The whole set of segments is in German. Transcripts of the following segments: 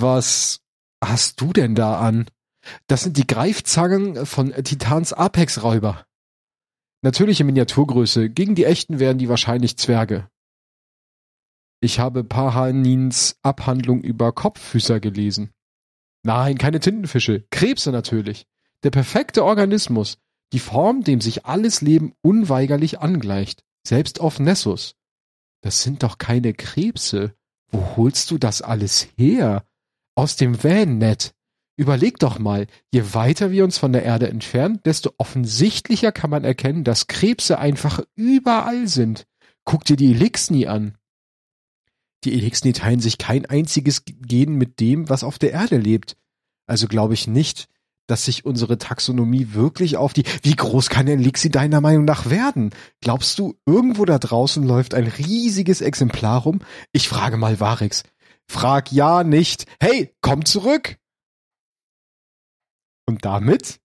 Was hast du denn da an? Das sind die Greifzangen von Titans Apex-Räuber. Natürliche Miniaturgröße. Gegen die echten wären die wahrscheinlich Zwerge. Ich habe Pahanins Abhandlung über Kopffüßer gelesen. Nein, keine Tintenfische. Krebse natürlich. Der perfekte Organismus. Die Form, dem sich alles Leben unweigerlich angleicht. Selbst auf Nessus. Das sind doch keine Krebse. Wo holst du das alles her? Aus dem Van-Net. Überleg doch mal, je weiter wir uns von der Erde entfernen, desto offensichtlicher kann man erkennen, dass Krebse einfach überall sind. Guck dir die Elixni an. Die Elixni teilen sich kein einziges Gen mit dem, was auf der Erde lebt. Also glaube ich nicht, dass sich unsere Taxonomie wirklich auf die, wie groß kann ein Elixir deiner Meinung nach werden? Glaubst du, irgendwo da draußen läuft ein riesiges Exemplar rum? Ich frage mal Varix. Frag ja nicht. Hey, komm zurück! Und damit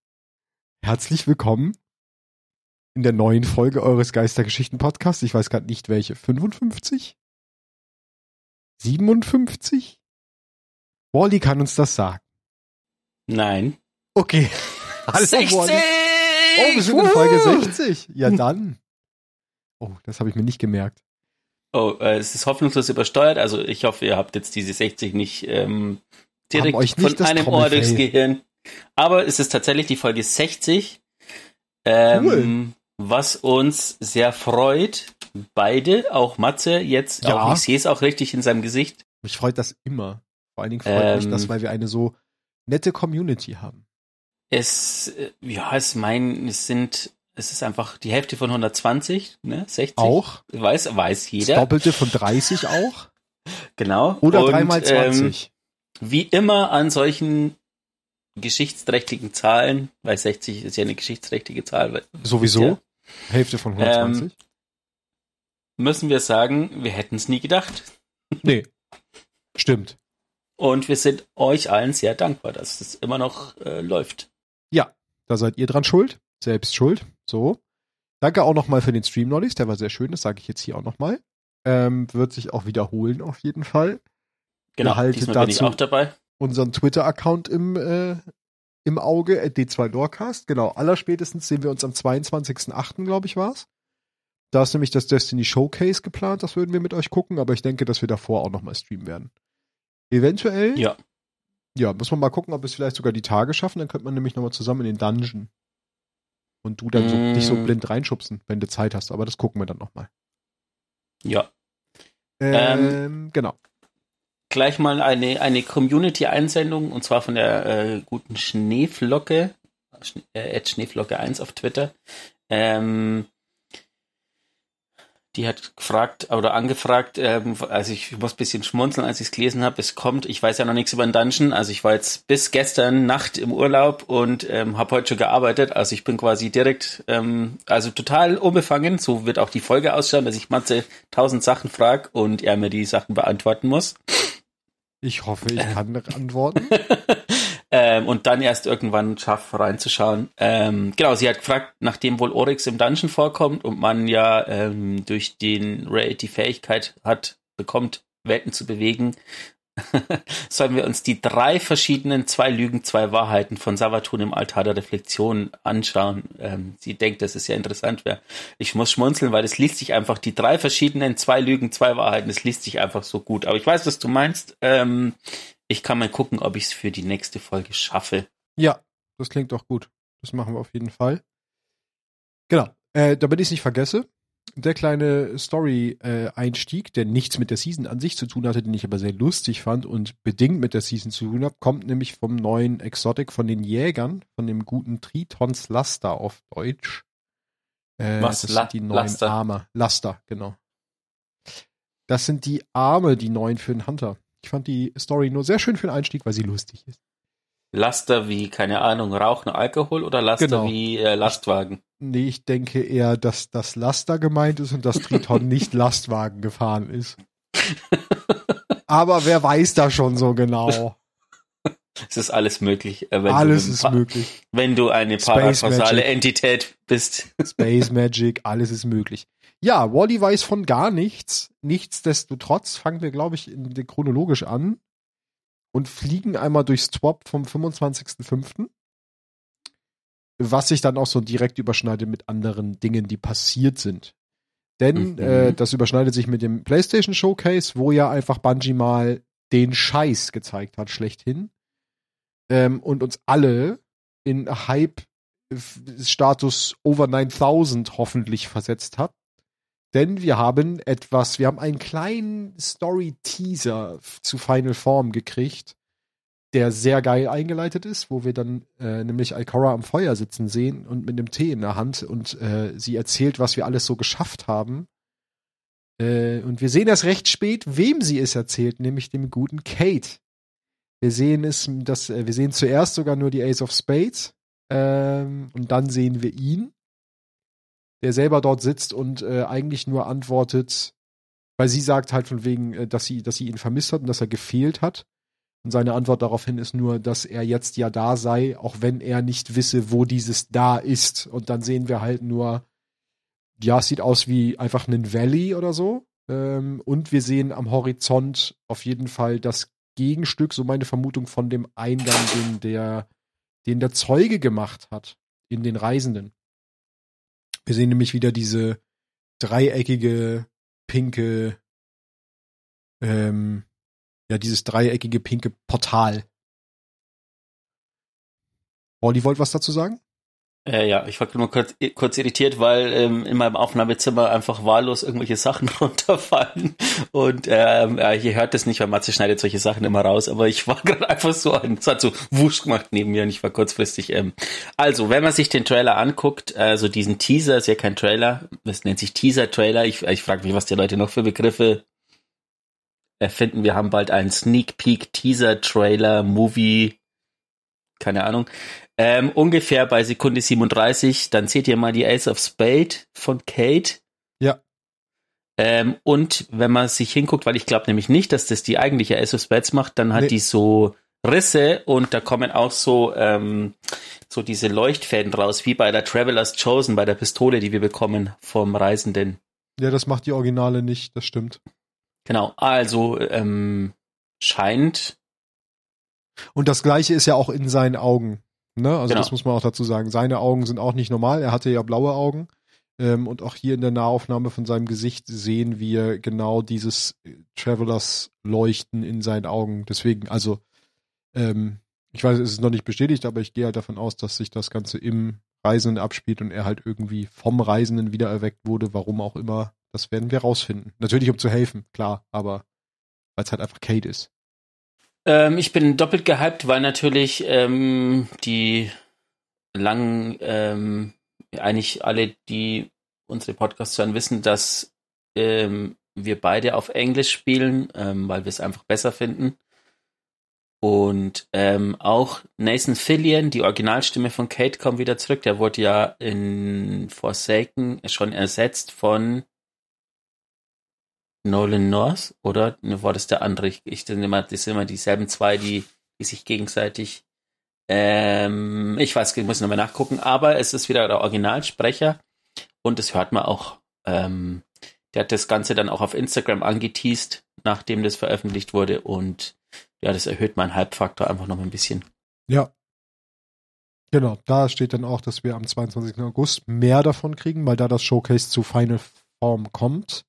herzlich willkommen in der neuen Folge eures Geistergeschichten-Podcasts. Ich weiß gerade nicht welche. 55? 57? Wally kann uns das sagen. Nein. Okay. Hallo, 60! Wally. Oh, wir sind in Folge 60. Ja, dann. Oh, das habe ich mir nicht gemerkt. Oh, äh, es ist hoffnungslos übersteuert. Also ich hoffe, ihr habt jetzt diese 60 nicht ähm, direkt euch nicht von einem Ohr durchs Gehirn. Aber es ist tatsächlich die Folge 60, ähm, cool. was uns sehr freut. Beide, auch Matze jetzt, ja. auch ich sehe es auch richtig in seinem Gesicht. Mich freut das immer. Vor allen Dingen freut ähm, mich das, weil wir eine so nette Community haben. Es, äh, ja, es mein, es sind, es ist einfach die Hälfte von 120, ne, 60. Auch. Weiß, weiß jeder. Das Doppelte von 30 auch. Genau. Oder dreimal 20. Ähm, wie immer an solchen geschichtsträchtigen Zahlen, weil 60 ist ja eine geschichtsträchtige Zahl. Sowieso. Ja. Hälfte von 120. Ähm, müssen wir sagen, wir hätten es nie gedacht. Nee. Stimmt. Und wir sind euch allen sehr dankbar, dass es immer noch äh, läuft. Ja, da seid ihr dran schuld. Selbst schuld. So. Danke auch nochmal für den Stream Nollies, der war sehr schön, das sage ich jetzt hier auch nochmal. Ähm, wird sich auch wiederholen auf jeden Fall. Genau, diesmal dazu, bin ich auch dabei unseren Twitter-Account im, äh, im Auge, D2 Lorecast. Genau, allerspätestens sehen wir uns am 22.08., glaube ich, war's. Da ist nämlich das Destiny Showcase geplant, das würden wir mit euch gucken, aber ich denke, dass wir davor auch nochmal streamen werden. Eventuell. Ja. Ja, muss man mal gucken, ob wir es vielleicht sogar die Tage schaffen, dann könnte man nämlich nochmal zusammen in den Dungeon. Und du dann mm. so, nicht so blind reinschubsen, wenn du Zeit hast, aber das gucken wir dann nochmal. Ja. Ähm, ähm, genau gleich mal eine, eine Community-Einsendung und zwar von der äh, guten Schneeflocke, äh, Schneeflocke 1 auf Twitter. Ähm, die hat gefragt oder angefragt, ähm, also ich muss ein bisschen schmunzeln, als ich es gelesen habe. Es kommt, ich weiß ja noch nichts über den Dungeon, also ich war jetzt bis gestern Nacht im Urlaub und ähm, habe heute schon gearbeitet, also ich bin quasi direkt, ähm, also total unbefangen. So wird auch die Folge ausschauen, dass ich Matze tausend Sachen frage und er mir die Sachen beantworten muss. Ich hoffe, ich kann antworten. ähm, und dann erst irgendwann schafft reinzuschauen. Ähm, genau, sie hat gefragt, nachdem wohl Oryx im Dungeon vorkommt und man ja ähm, durch den Raid die Fähigkeit hat, bekommt, Welten zu bewegen, sollen wir uns die drei verschiedenen zwei Lügen, zwei Wahrheiten von Savatun im Altar der Reflexion anschauen. Ähm, sie denkt, dass es ja interessant wäre. Ich muss schmunzeln, weil es liest sich einfach, die drei verschiedenen zwei Lügen, zwei Wahrheiten, es liest sich einfach so gut. Aber ich weiß, was du meinst. Ähm, ich kann mal gucken, ob ich es für die nächste Folge schaffe. Ja, das klingt doch gut. Das machen wir auf jeden Fall. Genau. Äh, damit ich es nicht vergesse, der kleine Story-Einstieg, der nichts mit der Season an sich zu tun hatte, den ich aber sehr lustig fand und bedingt mit der Season zu tun hat, kommt nämlich vom neuen Exotic von den Jägern, von dem guten Tritons Laster auf Deutsch. Äh, Was? Das sind die neuen Laster. Arme. Laster, genau. Das sind die Arme, die neuen für den Hunter. Ich fand die Story nur sehr schön für den Einstieg, weil sie lustig ist. Laster wie, keine Ahnung, Rauchen, Alkohol oder Laster genau. wie äh, Lastwagen? Nee, ich denke eher, dass das Laster gemeint ist und dass Triton nicht Lastwagen gefahren ist. Aber wer weiß da schon so genau? Es ist alles möglich. Äh, alles ist möglich. Wenn du eine parakausale Entität bist. Space Magic, alles ist möglich. Ja, Wally weiß von gar nichts. Nichtsdestotrotz fangen wir, glaube ich, in, chronologisch an und fliegen einmal durchs Swap vom 25.05. Was sich dann auch so direkt überschneidet mit anderen Dingen, die passiert sind. Denn Mhm. äh, das überschneidet sich mit dem PlayStation Showcase, wo ja einfach Bungie mal den Scheiß gezeigt hat, schlechthin. Ähm, und uns alle in Hype-Status over 9000 hoffentlich versetzt hat. Denn wir haben etwas, wir haben einen kleinen Story-Teaser zu Final Form gekriegt, der sehr geil eingeleitet ist, wo wir dann äh, nämlich Ikora am Feuer sitzen sehen und mit einem Tee in der Hand und äh, sie erzählt, was wir alles so geschafft haben. Äh, und wir sehen erst recht spät, wem sie es erzählt, nämlich dem guten Kate. Wir sehen es, dass äh, wir sehen zuerst sogar nur die Ace of Spades ähm, und dann sehen wir ihn, der selber dort sitzt und äh, eigentlich nur antwortet, weil sie sagt halt von wegen, äh, dass sie, dass sie ihn vermisst hat und dass er gefehlt hat. Und seine Antwort daraufhin ist nur, dass er jetzt ja da sei, auch wenn er nicht wisse, wo dieses da ist. Und dann sehen wir halt nur, ja, es sieht aus wie einfach ein Valley oder so. Ähm, und wir sehen am Horizont auf jeden Fall das Gegenstück, so meine Vermutung von dem Eingang, den der, den der Zeuge gemacht hat in den Reisenden. Wir sehen nämlich wieder diese dreieckige, pinke, ähm, ja, dieses dreieckige, pinke Portal. Olli wollte was dazu sagen? Äh, ja, ich war nur kurz, kurz irritiert, weil ähm, in meinem Aufnahmezimmer einfach wahllos irgendwelche Sachen runterfallen. Und ähm, ja, ihr hört es nicht, weil Matze schneidet solche Sachen immer raus, aber ich war gerade einfach so, es hat so wusch gemacht neben mir und ich war kurzfristig. Ähm, also, wenn man sich den Trailer anguckt, also diesen Teaser, ist ja kein Trailer, das nennt sich Teaser-Trailer. Ich, ich frage mich, was die Leute noch für Begriffe erfinden. Wir haben bald einen Sneak Peek Teaser Trailer Movie, keine Ahnung. Ähm, ungefähr bei Sekunde 37, dann seht ihr mal die Ace of Spade von Kate. Ja. Ähm, und wenn man sich hinguckt, weil ich glaube nämlich nicht, dass das die eigentliche Ace of Spades macht, dann hat Nee. die so Risse und da kommen auch so, ähm, so diese Leuchtfäden raus, wie bei der Traveler's Chosen, bei der Pistole, die wir bekommen vom Reisenden. Ja, das macht die Originale nicht, das stimmt. Genau, also ähm, scheint Und das gleiche ist ja auch in seinen Augen. Ne? Also Genau. das muss man auch dazu sagen. Seine Augen sind auch nicht normal. Er hatte ja blaue Augen. Ähm, und auch hier in der Nahaufnahme von seinem Gesicht sehen wir genau dieses äh, Travelers Leuchten in seinen Augen. Deswegen, also, ähm, ich weiß, es ist noch nicht bestätigt, aber ich gehe halt davon aus, dass sich das Ganze im Reisenden abspielt und er halt irgendwie vom Reisenden wiedererweckt wurde, warum auch immer. Das werden wir rausfinden. Natürlich, um zu helfen, klar, aber weil es halt einfach Kate ist. Ähm, ich bin doppelt gehypt, weil natürlich ähm, die langen, ähm, eigentlich alle, die unsere Podcasts hören, wissen, dass ähm, wir beide auf Englisch spielen, ähm, weil wir es einfach besser finden. Und ähm, auch Nathan Fillion, die Originalstimme von Kate, kommt wieder zurück. Der wurde ja in Forsaken schon ersetzt von Nolan North, oder? War das der andere? Ich, denke immer, das sind immer dieselben zwei, die, die sich gegenseitig. Ähm, ich weiß, ich muss nochmal nachgucken, aber es ist wieder der Originalsprecher und das hört man auch. Ähm, der hat das Ganze dann auch auf Instagram angeteased, nachdem das veröffentlicht wurde und ja, das erhöht meinen Hype-Faktor einfach noch ein bisschen. Ja. Genau, da steht dann auch, dass wir am 22. August mehr davon kriegen, weil da das Showcase zu Final Form kommt.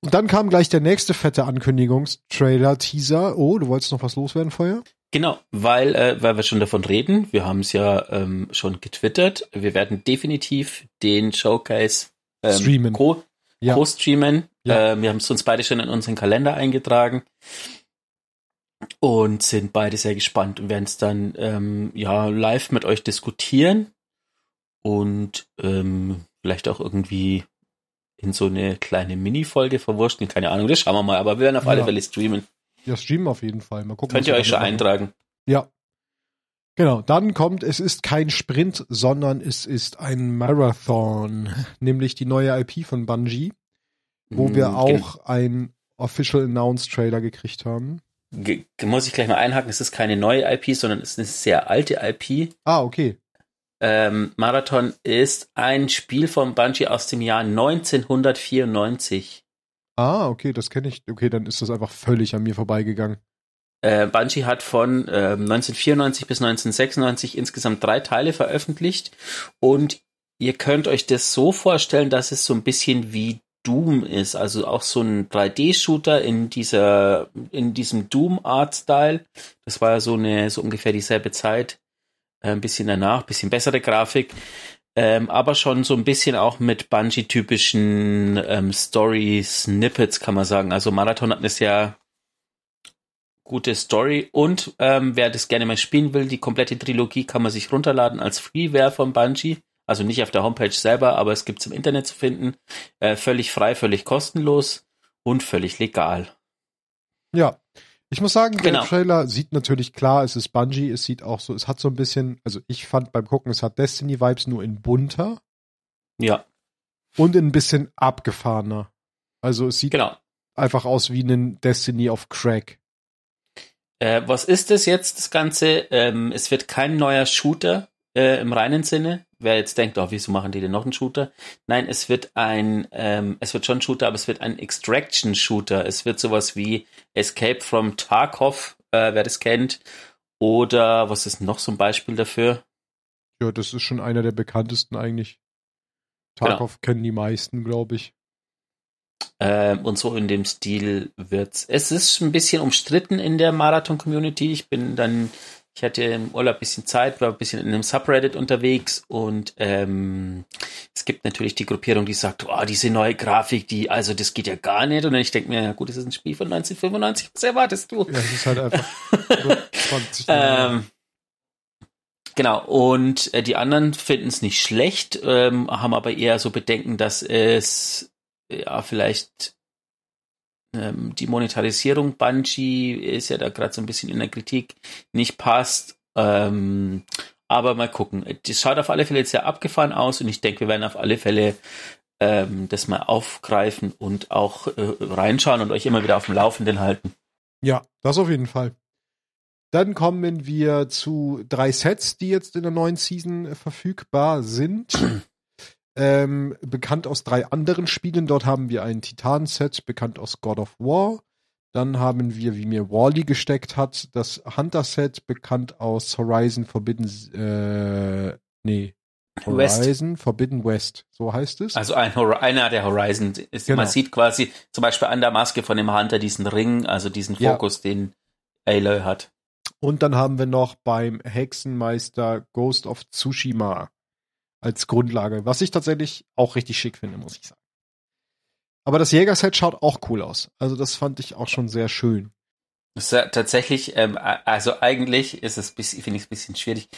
Und dann kam gleich der nächste fette Ankündigungstrailer, Teaser. Oh, du wolltest noch was loswerden vorher? Genau, weil, äh, weil wir schon davon reden, wir haben es ja ähm, schon getwittert, wir werden definitiv den Showcase ähm, Streamen. Co Ja. co-streamen. Ja. Äh, wir haben es uns beide schon in unseren Kalender eingetragen und sind beide sehr gespannt und werden es dann ähm, ja live mit euch diskutieren und ähm, vielleicht auch irgendwie in so eine kleine Mini-Folge verwurschteln. Keine Ahnung, das schauen wir mal, aber wir werden auf alle Ja. Fälle streamen. Ja, streamen auf jeden Fall. Mal gucken. Könnt ihr euch schon machen. eintragen. Ja. Genau, dann kommt, es ist kein Sprint, sondern es ist ein Marathon, nämlich die neue IP von Bungie, wo wir Mm, auch ein Official Announced Trailer gekriegt haben. Ge- muss ich gleich mal einhaken, es ist keine neue IP, sondern es ist eine sehr alte IP. Ah, okay. Ähm, Marathon ist ein Spiel von Bungie aus dem Jahr 1994. Ah, okay, das kenne ich. Okay, dann ist das einfach völlig an mir vorbeigegangen. Äh, Bungie hat von äh, 1994 bis 1996 insgesamt drei Teile veröffentlicht und ihr könnt euch das so vorstellen, dass es so ein bisschen wie Doom ist, also auch so ein 3D-Shooter in dieser, in diesem Doom-Art-Style. Das war ja so eine, so ungefähr dieselbe Zeit, ein bisschen danach, bisschen bessere Grafik, ähm, aber schon so ein bisschen auch mit Bungie-typischen ähm, Story-Snippets, kann man sagen. Also Marathon hat eine sehr gute Story und ähm, wer das gerne mal spielen will, die komplette Trilogie kann man sich runterladen als Freeware von Bungie. Also nicht auf der Homepage selber, aber es gibt es im Internet zu finden. Äh, völlig frei, völlig kostenlos und völlig legal. Ja. Ich muss sagen, der Genau. Trailer sieht natürlich klar, es ist Bungie, es sieht auch so, es hat so ein bisschen, also ich fand beim Gucken, es hat Destiny-Vibes nur in bunter Ja, und in ein bisschen abgefahrener. Also es sieht genau. einfach aus wie ein Destiny auf Crack. Äh, was ist das jetzt, das Ganze? Ähm, es wird kein neuer Shooter äh, im reinen Sinne. Wer jetzt denkt, oh, wieso machen die denn noch einen Shooter? Nein, es wird ein, ähm, es wird schon ein Shooter, aber es wird ein Extraction-Shooter. Es wird sowas wie Escape from Tarkov, äh, wer das kennt. Oder was ist noch so ein Beispiel dafür? Ja, das ist schon einer der bekanntesten eigentlich. Genau. Tarkov kennen die meisten, glaube ich. Ähm, und so in dem Stil wird's. Es ist ein bisschen umstritten in der Marathon-Community. Ich bin dann, ich hatte im Urlaub ein bisschen Zeit, war ein bisschen in einem Subreddit unterwegs und ähm, es gibt natürlich die Gruppierung, die sagt, oh, diese neue Grafik, die, also das geht ja gar nicht. Und ich denke mir, ja gut, das ist ein Spiel von 1995, was erwartest du? Ja, es ist halt einfach so 20 Jahre. Ähm, genau, und äh, die anderen finden es nicht schlecht, ähm, haben aber eher so Bedenken, dass es ja vielleicht ähm, die Monetarisierung Bungie ist ja da gerade so ein bisschen in der Kritik nicht passt. Ähm, aber mal gucken. Das schaut auf alle Fälle jetzt sehr abgefahren aus und ich denke, wir werden auf alle Fälle ähm, das mal aufgreifen und auch äh, reinschauen und euch immer wieder auf dem Laufenden halten. Ja, das auf jeden Fall. Dann kommen wir zu drei Sets, die jetzt in der neuen Season äh, verfügbar sind. ähm, bekannt aus drei anderen Spielen. Dort haben wir ein Titan-Set, bekannt aus God of War. Dann haben wir, wie mir Wally gesteckt hat, das Hunter-Set, bekannt aus Horizon Forbidden, äh, nee, West. Horizon Forbidden West, so heißt es. Also ein Hor einer der Horizon ist, Genau. man sieht quasi zum Beispiel an der Maske von dem Hunter diesen Ring, also diesen Ja. Fokus, den Aloy hat. Und dann haben wir noch beim Hexenmeister Ghost of Tsushima als Grundlage, was ich tatsächlich auch richtig schick finde, muss ich sagen. Aber das Jägerset schaut auch cool aus. Also das fand ich auch schon sehr schön. Das ist ja tatsächlich, ähm, also eigentlich ist es, finde ich es ein bisschen schwierig.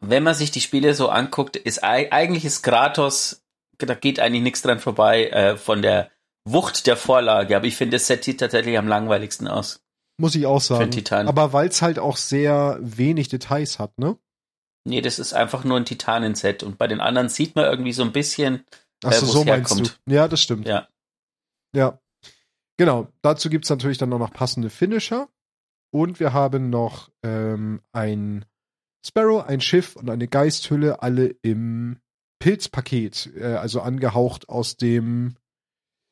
Wenn man sich die Spiele so anguckt, ist ei- eigentlich ist Kratos, da geht eigentlich nichts dran vorbei äh, von der Wucht der Vorlage. Aber ich finde, das Set sieht tatsächlich am langweiligsten aus. Muss ich auch sagen. Aber weil es halt auch sehr wenig Details hat, ne? Nee, das ist einfach nur ein Titanenset. Und bei den anderen sieht man irgendwie so ein bisschen, Ach Äh, so, wo's so meinst herkommt. du. Ja, das stimmt. ja. Ja. Genau. Dazu gibt's natürlich dann auch noch passende Finisher. Und wir haben noch ähm, ein Sparrow, ein Schiff und eine Geisthülle, alle im Pilzpaket. Äh, also angehaucht aus dem.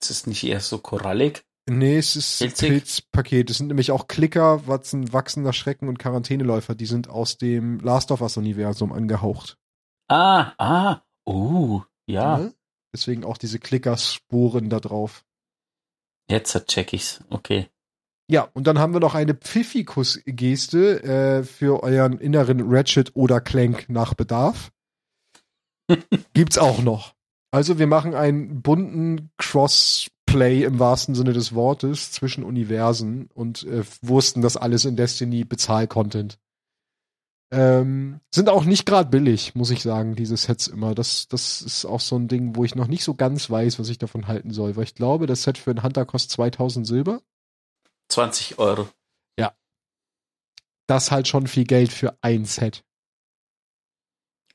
Ist es nicht eher so korallig? Nee, es ist Pilzig? Pilzpaket. Es sind nämlich auch Klicker, Watzen, wachsender Schrecken und Quarantäneläufer. Die sind aus dem Last of Us-Universum angehaucht. Ah, ah, uh, ja. Ne? Deswegen auch diese Klickerspuren da drauf. Jetzt check ich's. Okay. Ja, und dann haben wir noch eine Pfiffikus-Geste äh, für euren inneren Ratchet oder Clank nach Bedarf. Gibt's auch noch. Also wir machen einen bunten Crossplay im wahrsten Sinne des Wortes zwischen Universen und äh, wussten das alles in Destiny Bezahl-Content. Ähm, sind auch nicht gerade billig, muss ich sagen, diese Sets immer. Das, das ist auch so ein Ding, wo ich noch nicht so ganz weiß, was ich davon halten soll, weil ich glaube, das Set für einen Hunter kostet 2000 Silber. 20 Euro. das ist halt schon viel Geld für ein Set.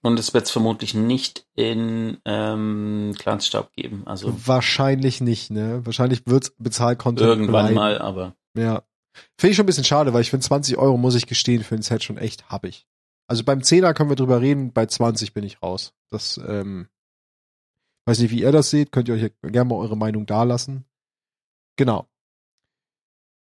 Und es wird es vermutlich nicht in ähm, Clansstaub geben. Also Wahrscheinlich nicht, ne? Wahrscheinlich wird's Bezahl-Content irgendwann bleiben. mal, aber Ja. Finde ich schon ein bisschen schade, weil ich finde 20 Euro, muss ich gestehen, für ein Set schon echt happig. Also beim 10er können wir drüber reden, bei 20 bin ich raus. Das, ähm, weiß nicht, wie ihr das seht, könnt ihr euch ja gerne mal eure Meinung dalassen. Genau.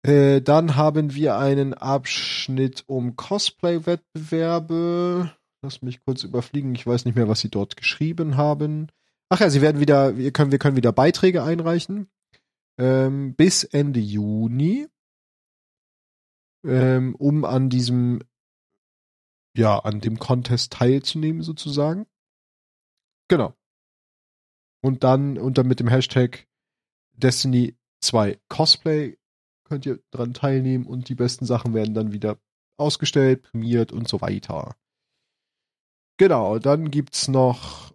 Äh, dann haben wir einen Abschnitt um Cosplay-Wettbewerbe. Lass mich kurz überfliegen. Ich weiß nicht mehr, was sie dort geschrieben haben. Ach ja, sie werden wieder, wir können, wir können wieder Beiträge einreichen. Ähm, bis Ende Juni. Ähm, um an diesem, ja, an dem Contest teilzunehmen, sozusagen. Genau. Und dann unter mit dem Hashtag Destiny 2 Cosplay könnt ihr dran teilnehmen und die besten Sachen werden dann wieder ausgestellt, prämiert und so weiter. Genau, dann gibt's noch,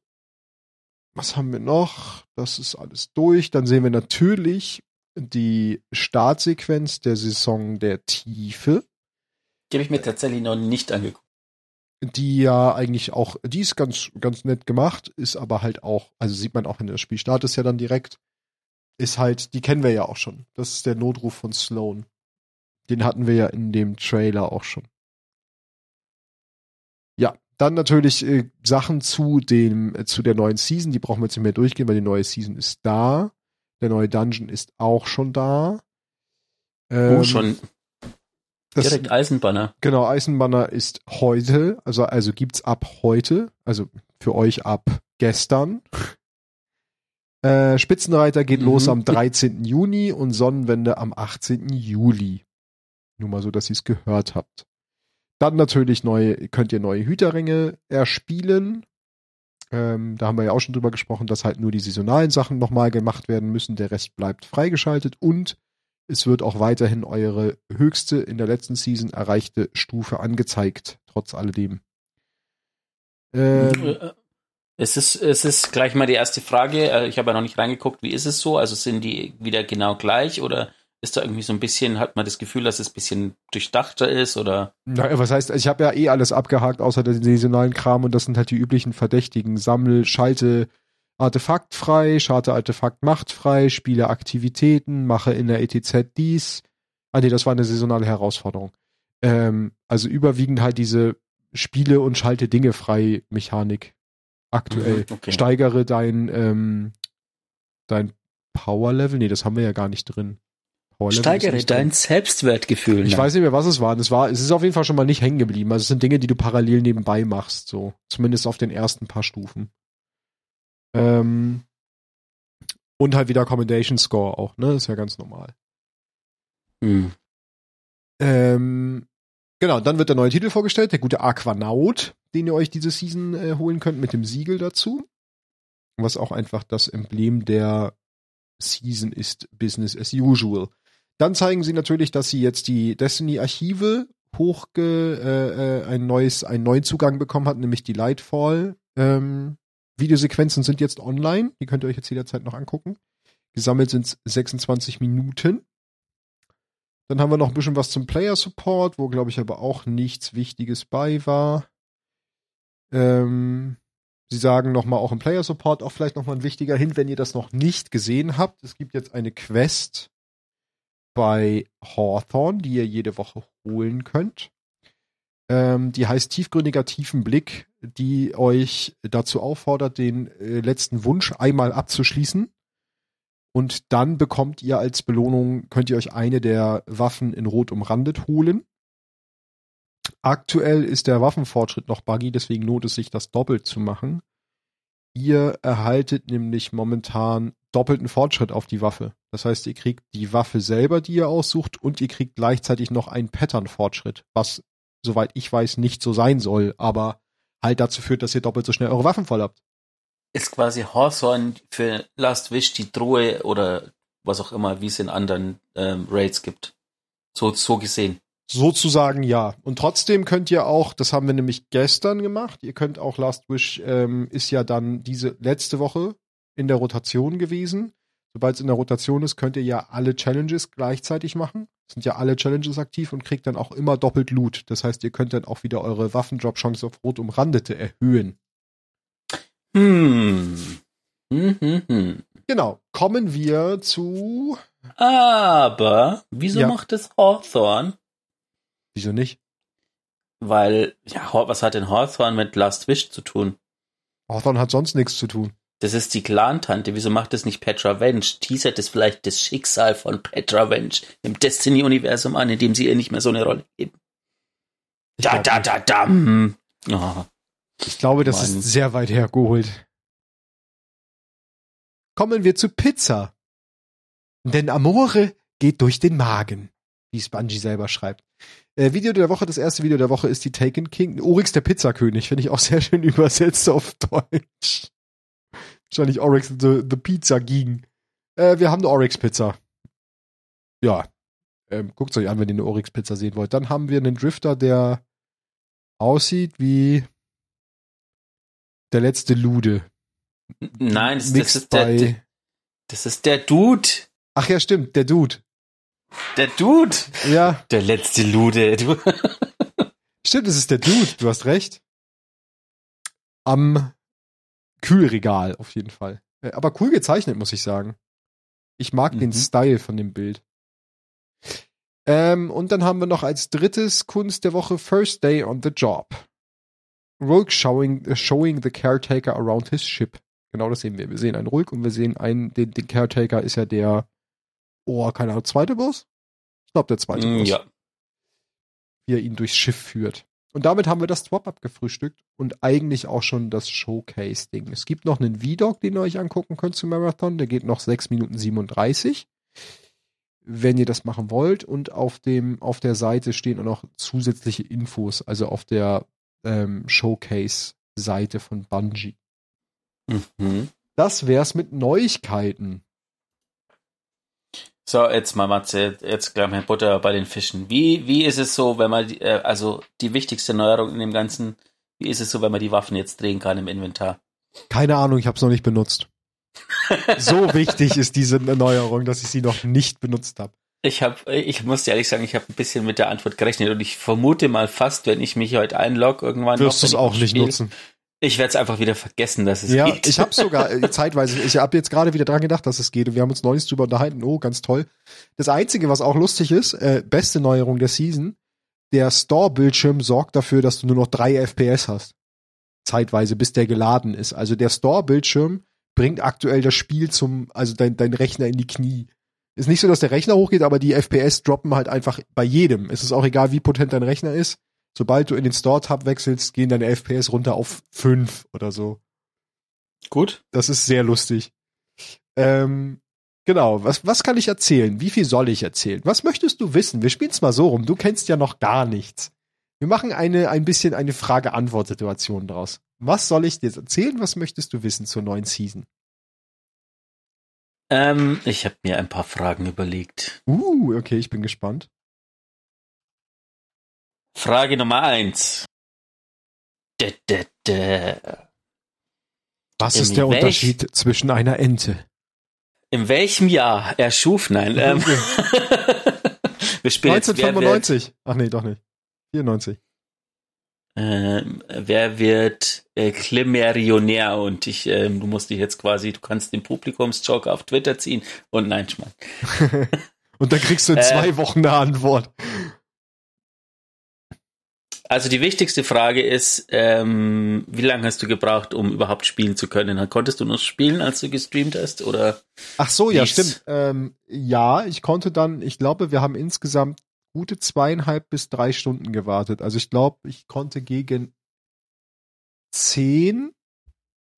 was haben wir noch? Das ist alles durch. Dann sehen wir natürlich die Startsequenz der Saison der Tiefe. Die habe ich mir tatsächlich noch nicht angeguckt. Die ja eigentlich auch, die ist ganz, ganz nett gemacht, ist aber halt auch, also sieht man auch, wenn das Spiel startet, ja dann direkt, ist halt, die kennen wir ja auch schon. Das ist der Notruf von Sloan. Den hatten wir ja in dem Trailer auch schon. Ja, dann natürlich äh, Sachen zu dem äh, zu der neuen Season, die brauchen wir jetzt nicht mehr durchgehen, weil die neue Season ist da. Der neue Dungeon ist auch schon da. Oh, ähm, oh, schon. Direkt Eisenbanner. Genau, Eisenbanner ist heute, also also gibt's ab heute, also für euch ab gestern. Äh, Spitzenreiter geht mhm. los am 13. Juni und Sonnenwende am 18. Juli. Nur mal so, dass ihr es gehört habt. Dann natürlich neue, könnt ihr neue Hüterringe erspielen. Ähm, da haben wir ja auch schon drüber gesprochen, dass halt nur die saisonalen Sachen nochmal gemacht werden müssen. Der Rest bleibt freigeschaltet und es wird auch weiterhin eure höchste in der letzten Season erreichte Stufe angezeigt, trotz alledem. Ähm, äh, es ist, es ist gleich mal die erste Frage. Äh, ich habe ja noch nicht reingeguckt. Wie ist es so? Also sind die wieder genau gleich oder ist da irgendwie so ein bisschen, hat man das Gefühl, dass es ein bisschen durchdachter ist oder? Naja, was heißt, ich habe ja eh alles abgehakt, außer den saisonalen Kram und das sind halt die üblichen Verdächtigen. Sammel, schalte Artefakt frei, schalte Artefakt Macht frei, spiele Aktivitäten, mache in der ETZ dies. Ah nee, das war eine saisonale Herausforderung. Ähm, also überwiegend halt diese Spiele und schalte Dinge frei Mechanik aktuell. Mhm, okay. Steigere dein, ähm, dein Power Level. Nee, das haben wir ja gar nicht drin. Steigere dein Selbstwertgefühl. Ich weiß nicht mehr, was es war. Es war, es ist auf jeden Fall schon mal nicht hängen geblieben. Also es sind Dinge, die du parallel nebenbei machst, so. Zumindest auf den ersten paar Stufen. Ähm, und halt wieder Commendation Score auch, ne? ist ja ganz normal. Mhm. Ähm, genau, dann wird der neue Titel vorgestellt, der gute Aquanaut den ihr euch diese Season äh, holen könnt mit dem Siegel dazu. Was auch einfach das Emblem der Season ist, Business as usual. Dann zeigen sie natürlich, dass sie jetzt die Destiny-Archive hochge äh, äh, ein neues, einen neuen Zugang bekommen hat, nämlich die Lightfall. Ähm, Videosequenzen sind jetzt online, die könnt ihr euch jetzt jederzeit noch angucken. Gesammelt sind es 26 Minuten. Dann haben wir noch ein bisschen was zum Player Support, wo glaube ich aber auch nichts Wichtiges bei war. Ähm, sie sagen nochmal auch im Player Support, auch vielleicht nochmal ein wichtiger Hint, wenn ihr das noch nicht gesehen habt. Es gibt jetzt eine Quest bei Hawthorne, die ihr jede Woche holen könnt. Ähm, die heißt tiefgründiger Tiefenblick, die euch dazu auffordert, den äh, letzten Wunsch einmal abzuschließen. Und dann bekommt ihr als Belohnung, könnt ihr euch eine der Waffen in Rot umrandet holen. Aktuell ist der Waffenfortschritt noch buggy, deswegen lohnt es sich, das doppelt zu machen. Ihr erhaltet nämlich momentan doppelten Fortschritt auf die Waffe. Das heißt, ihr kriegt die Waffe selber, die ihr aussucht, und ihr kriegt gleichzeitig noch einen Pattern-Fortschritt, was, soweit ich weiß, nicht so sein soll, aber halt dazu führt, dass ihr doppelt so schnell eure Waffen voll habt. Ist quasi Hawthorne für Last Wish die Drohe oder was auch immer, wie es in anderen ähm, Raids gibt. So, so gesehen. Sozusagen ja. Und trotzdem könnt ihr auch, das haben wir nämlich gestern gemacht, ihr könnt auch Last Wish ähm, ist ja dann diese letzte Woche in der Rotation gewesen. Sobald es in der Rotation ist, könnt ihr ja alle Challenges gleichzeitig machen. Sind ja alle Challenges aktiv und kriegt dann auch immer doppelt Loot. Das heißt, ihr könnt dann auch wieder eure Waffendrop-Chance auf Rot umrandete erhöhen. Hm. Hm, hm, hm. Genau. Kommen wir zu. Aber wieso ja. macht es Hawthorne? Wieso nicht? Weil, ja, was hat denn Hawthorne mit Last Wish zu tun? Hawthorne hat sonst nichts zu tun. Das ist die Clan-Tante. Wieso macht das nicht Petra Venge? Teasert es vielleicht das Schicksal von Petra Venge im Destiny-Universum an, in dem sie ihr nicht mehr so eine Rolle geben. Da, da, da, da. Hm. Oh. Ich glaube, das Mann. ist sehr weit hergeholt. Kommen wir zu Pizza. Denn Amore geht durch den Magen, wie es Bungie selber schreibt. Äh, Video der Woche, das erste Video der Woche ist die Taken King. Oryx der Pizzakönig, finde ich auch sehr schön übersetzt auf Deutsch. Wahrscheinlich Oryx the, the Pizza King. Äh, wir haben eine Oryx Pizza. Ja. Ähm, Guckt euch an, wenn ihr eine Oryx Pizza sehen wollt. Dann haben wir einen Drifter, der aussieht wie der letzte Lude. Nein, das, das ist der, das ist der Dude. Ach ja, stimmt, der Dude. Der Dude? Ja. Der letzte Lude. Stimmt, es ist der Dude, du hast recht. Am Kühlregal auf jeden Fall. Äh, aber cool gezeichnet, muss ich sagen. Ich mag mhm. den Style von dem Bild. Ähm, und dann haben wir noch als drittes Kunst der Woche First Day on the Job. Rogue showing, uh, showing the caretaker around his ship. Genau das sehen wir. Wir sehen einen Rulk und wir sehen einen, den, den Caretaker ist ja der, oh, keine Ahnung, zweite Boss? Ich glaube, der zweite mm, Boss. Ja. Wie er ihn durchs Schiff führt. Und damit haben wir das Swap abgefrühstückt und eigentlich auch schon das Showcase-Ding. Es gibt noch einen V-Dog, den ihr euch angucken könnt zum Marathon. Der geht noch 6 Minuten 37. Wenn ihr das machen wollt. Und auf dem, auf der Seite stehen auch noch zusätzliche Infos, also auf der ähm, Showcase-Seite von Bungie. Mhm. Das wär's mit Neuigkeiten. So, jetzt mal Matze, jetzt gleich mal Butter bei den Fischen. Wie, wie ist es so, wenn man, äh, also die wichtigste Neuerung in dem Ganzen, wie ist es so, wenn man die Waffen jetzt drehen kann im Inventar? Keine Ahnung, ich habe es noch nicht benutzt. so wichtig ist diese Neuerung, dass ich sie noch nicht benutzt habe. Ich habe, ich muss ehrlich sagen, ich habe ein bisschen mit der Antwort gerechnet und ich vermute mal fast, wenn ich mich heute einlogge irgendwann. Wirst du es auch nicht nutzen. Ich werde es einfach wieder vergessen, dass es ja, geht. Ja, ich habe sogar äh, zeitweise, ich habe jetzt gerade wieder dran gedacht, dass es geht und wir haben uns neulich drüber unterhalten. Oh, ganz toll. Das Einzige, was auch lustig ist, äh, beste Neuerung der Season, der Store-Bildschirm sorgt dafür, dass du nur noch drei FPS hast. Zeitweise, bis der geladen ist. Also der Store-Bildschirm bringt aktuell das Spiel zum, also dein, dein Rechner in die Knie. Ist nicht so, dass der Rechner hochgeht, aber die FPS droppen halt einfach bei jedem. Es ist auch egal, wie potent dein Rechner ist. Sobald du in den Store-Tab wechselst, gehen deine FPS runter auf fünf oder so. Gut. Das ist sehr lustig. Ähm, genau, was, was kann ich erzählen? Wie viel soll ich erzählen? Was möchtest du wissen? Wir spielen es mal so rum. Du kennst ja noch gar nichts. Wir machen eine, ein bisschen eine Frage-Antwort-Situation draus. Was soll ich dir erzählen? Was möchtest du wissen zur neuen Season? Ähm, ich habe mir ein paar Fragen überlegt. Uh, okay, ich bin gespannt. Frage Nummer eins. Dä, dä, dä. Was in ist der welch, Unterschied zwischen einer Ente? In welchem Jahr erschuf, nein, ähm, wir spielen 1995. Jetzt, Ach nee, doch nicht. 94 äh, wer wird äh, Klimerionär und ich, äh, du musst dich jetzt quasi, du kannst den Publikumsjoke auf Twitter ziehen und nein, Schmarrn. und dann kriegst du in zwei äh, Wochen eine Antwort. Also die wichtigste Frage ist, ähm, wie lange hast du gebraucht, um überhaupt spielen zu können? Konntest du noch spielen, als du gestreamt hast? Oder Ach so, ja, stimmt. Ähm, ja, ich konnte dann, ich glaube, wir haben insgesamt gute zweieinhalb bis drei Stunden gewartet. Also ich glaube, ich konnte gegen zehn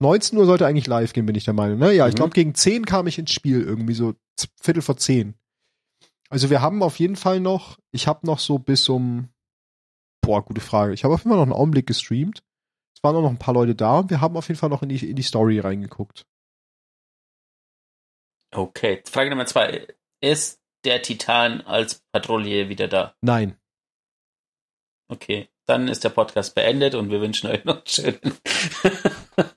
19 Uhr sollte eigentlich live gehen, bin ich der Meinung. Ne? Ja, mhm. ich glaube, gegen 10 kam ich ins Spiel, irgendwie so Viertel vor 10. Also wir haben auf jeden Fall noch, ich habe noch so bis um, boah, gute Frage. Ich habe auf jeden Fall noch einen Augenblick gestreamt. Es waren auch noch ein paar Leute da und wir haben auf jeden Fall noch in die, in die Story reingeguckt. Okay, Frage Nummer zwei. Ist der Titan als Patrouille wieder da? Nein. Okay, dann ist der Podcast beendet und wir wünschen euch noch einen schönen.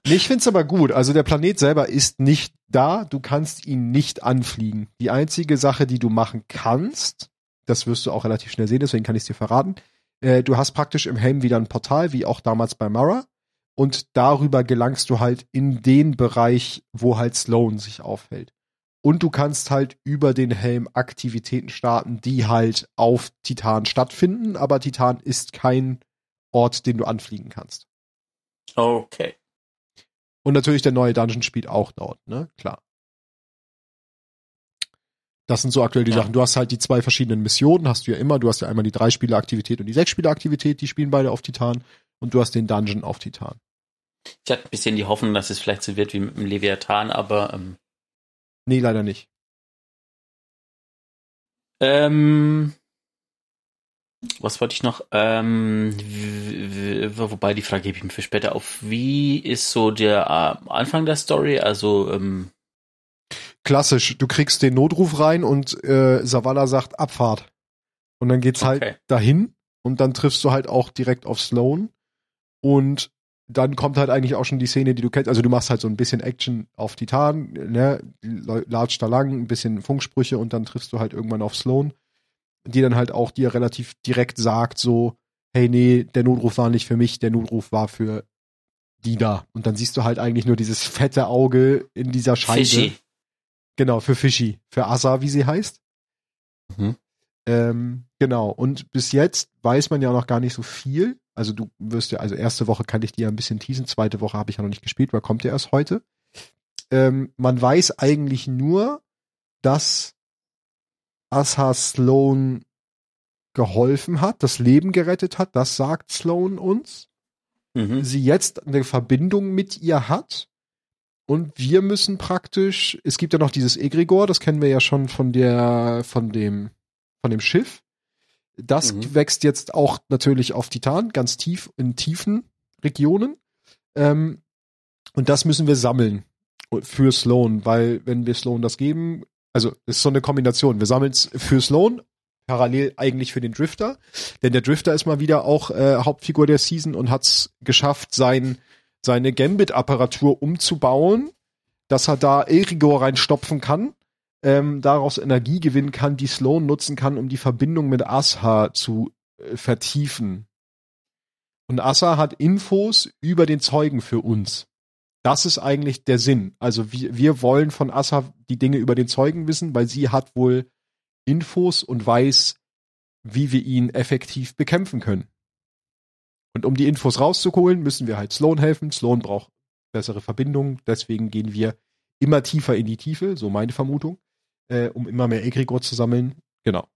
nee, ich finde es aber gut. Also der Planet selber ist nicht da. Du kannst ihn nicht anfliegen. Die einzige Sache, die du machen kannst, das wirst du auch relativ schnell sehen, deswegen kann ich es dir verraten. Äh, du hast praktisch im Helm wieder ein Portal, wie auch damals bei Mara. Und darüber gelangst du halt in den Bereich, wo halt Sloan sich aufhält. Und du kannst halt über den Helm Aktivitäten starten, die halt auf Titan stattfinden, aber Titan ist kein Ort, den du anfliegen kannst. Okay. Und natürlich der neue Dungeon spielt auch dort, ne? Klar. Das sind so aktuell die Ja. Sachen. Du hast halt die zwei verschiedenen Missionen, hast du ja immer. Du hast ja einmal die Drei-Spieler-Aktivität und die Sechs-Spieler-Aktivität, die spielen beide auf Titan. Und du hast den Dungeon auf Titan. Ich hatte ein bisschen die Hoffnung, dass es vielleicht so wird wie mit dem Leviathan, aber ähm, Nee, leider nicht. ähm, was wollte ich noch? Ähm, wobei die Frage gebe ich mir für später auf. Wie ist so der äh, Anfang der Story? Also ähm, Klassisch, du kriegst den Notruf rein und äh, Savala sagt Abfahrt. Und dann geht's Okay. halt dahin und dann triffst du halt auch direkt auf Sloan. Und dann kommt halt eigentlich auch schon die Szene, die du kennst. Also du machst halt so ein bisschen Action auf Titan, ne, latscht da lang, ein bisschen Funksprüche und dann triffst du halt irgendwann auf Sloan, die dann halt auch dir relativ direkt sagt so, hey nee, der Notruf war nicht für mich, der Notruf war für die da. Und dann siehst du halt eigentlich nur dieses fette Auge in dieser Scheibe. Fishy. Genau, für Fischi, für Asa, wie sie heißt. Mhm. Ähm, genau, und bis jetzt weiß man ja noch gar nicht so viel. Also du wirst ja, also erste Woche kann ich dir ein bisschen teasen, zweite Woche habe ich ja noch nicht gespielt, weil kommt ja erst heute. Ähm, man weiß eigentlich nur, dass Asa Sloan geholfen hat, das Leben gerettet hat, das sagt Sloan uns Mhm. sie jetzt eine Verbindung mit ihr hat. Und wir müssen praktisch, es gibt ja noch dieses Egregor, das kennen wir ja schon von der, von dem, von dem Schiff. Das Mhm. wächst jetzt auch natürlich auf Titan, ganz tief, in tiefen Regionen. Ähm, und das müssen wir sammeln für Sloan, weil wenn wir Sloan das geben, also es ist so eine Kombination. Wir sammeln es für Sloan, parallel eigentlich für den Drifter, denn der Drifter ist mal wieder auch äh, Hauptfigur der Season und hat es geschafft, sein, seine Gambit-Apparatur umzubauen, dass er da Erigor reinstopfen kann, ähm, daraus Energie gewinnen kann, die Sloan nutzen kann, um die Verbindung mit Asa zu äh, vertiefen. Und Asa hat Infos über den Zeugen für uns. Das ist eigentlich der Sinn. Also wir, wir wollen von Asa die Dinge über den Zeugen wissen, weil sie hat wohl Infos und weiß, wie wir ihn effektiv bekämpfen können. Und um die Infos rauszuholen, müssen wir halt Sloan helfen. Sloan braucht bessere Verbindungen, deswegen gehen wir immer tiefer in die Tiefe, so meine Vermutung, äh, um immer mehr Egregor zu sammeln. Genau.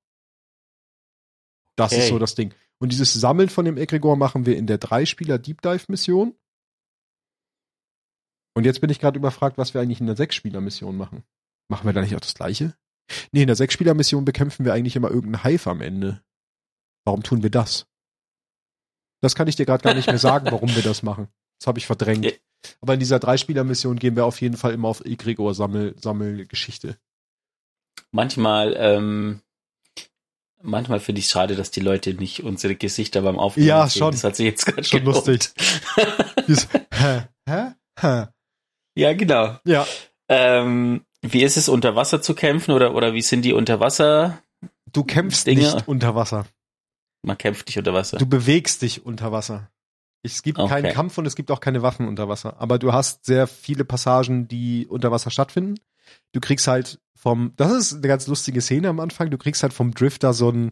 Das ist Okay. so das Ding. Und dieses Sammeln von dem Egregor machen wir in der Drei-Spieler Deep Dive Mission. Und jetzt bin ich gerade überfragt, was wir eigentlich in der Sechs-Spieler-Mission machen. Machen wir da nicht auch das Gleiche? Nee, in der Sechs-Spieler-Mission bekämpfen wir eigentlich immer irgendeinen Hive am Ende. Warum tun wir das? Das kann ich dir gerade gar nicht mehr sagen, warum wir das machen. Das habe ich verdrängt. Ja. Aber in dieser Drei-Spieler-Mission gehen wir auf jeden Fall immer auf Egregor-Sammelgeschichte. Manchmal, ähm, manchmal finde ich es schade, dass die Leute nicht unsere Gesichter beim Aufnehmen Ja, sehen. schon. Das hat sich jetzt gerade Schon gelohnt. lustig. Dieses, hä? Hä? Hä? Ja, genau. Ja, Ähm, wie ist es, unter Wasser zu kämpfen oder, oder wie sind die unter Wasser? du kämpfst Dinge. nicht unter Wasser. Man kämpft nicht unter Wasser. Du bewegst dich unter Wasser. Es gibt keinen Okay. Kampf und es gibt auch keine Waffen unter Wasser. Aber du hast sehr viele Passagen, die unter Wasser stattfinden. Du kriegst halt vom, das ist eine ganz lustige Szene am Anfang, du kriegst halt vom Drifter so ein,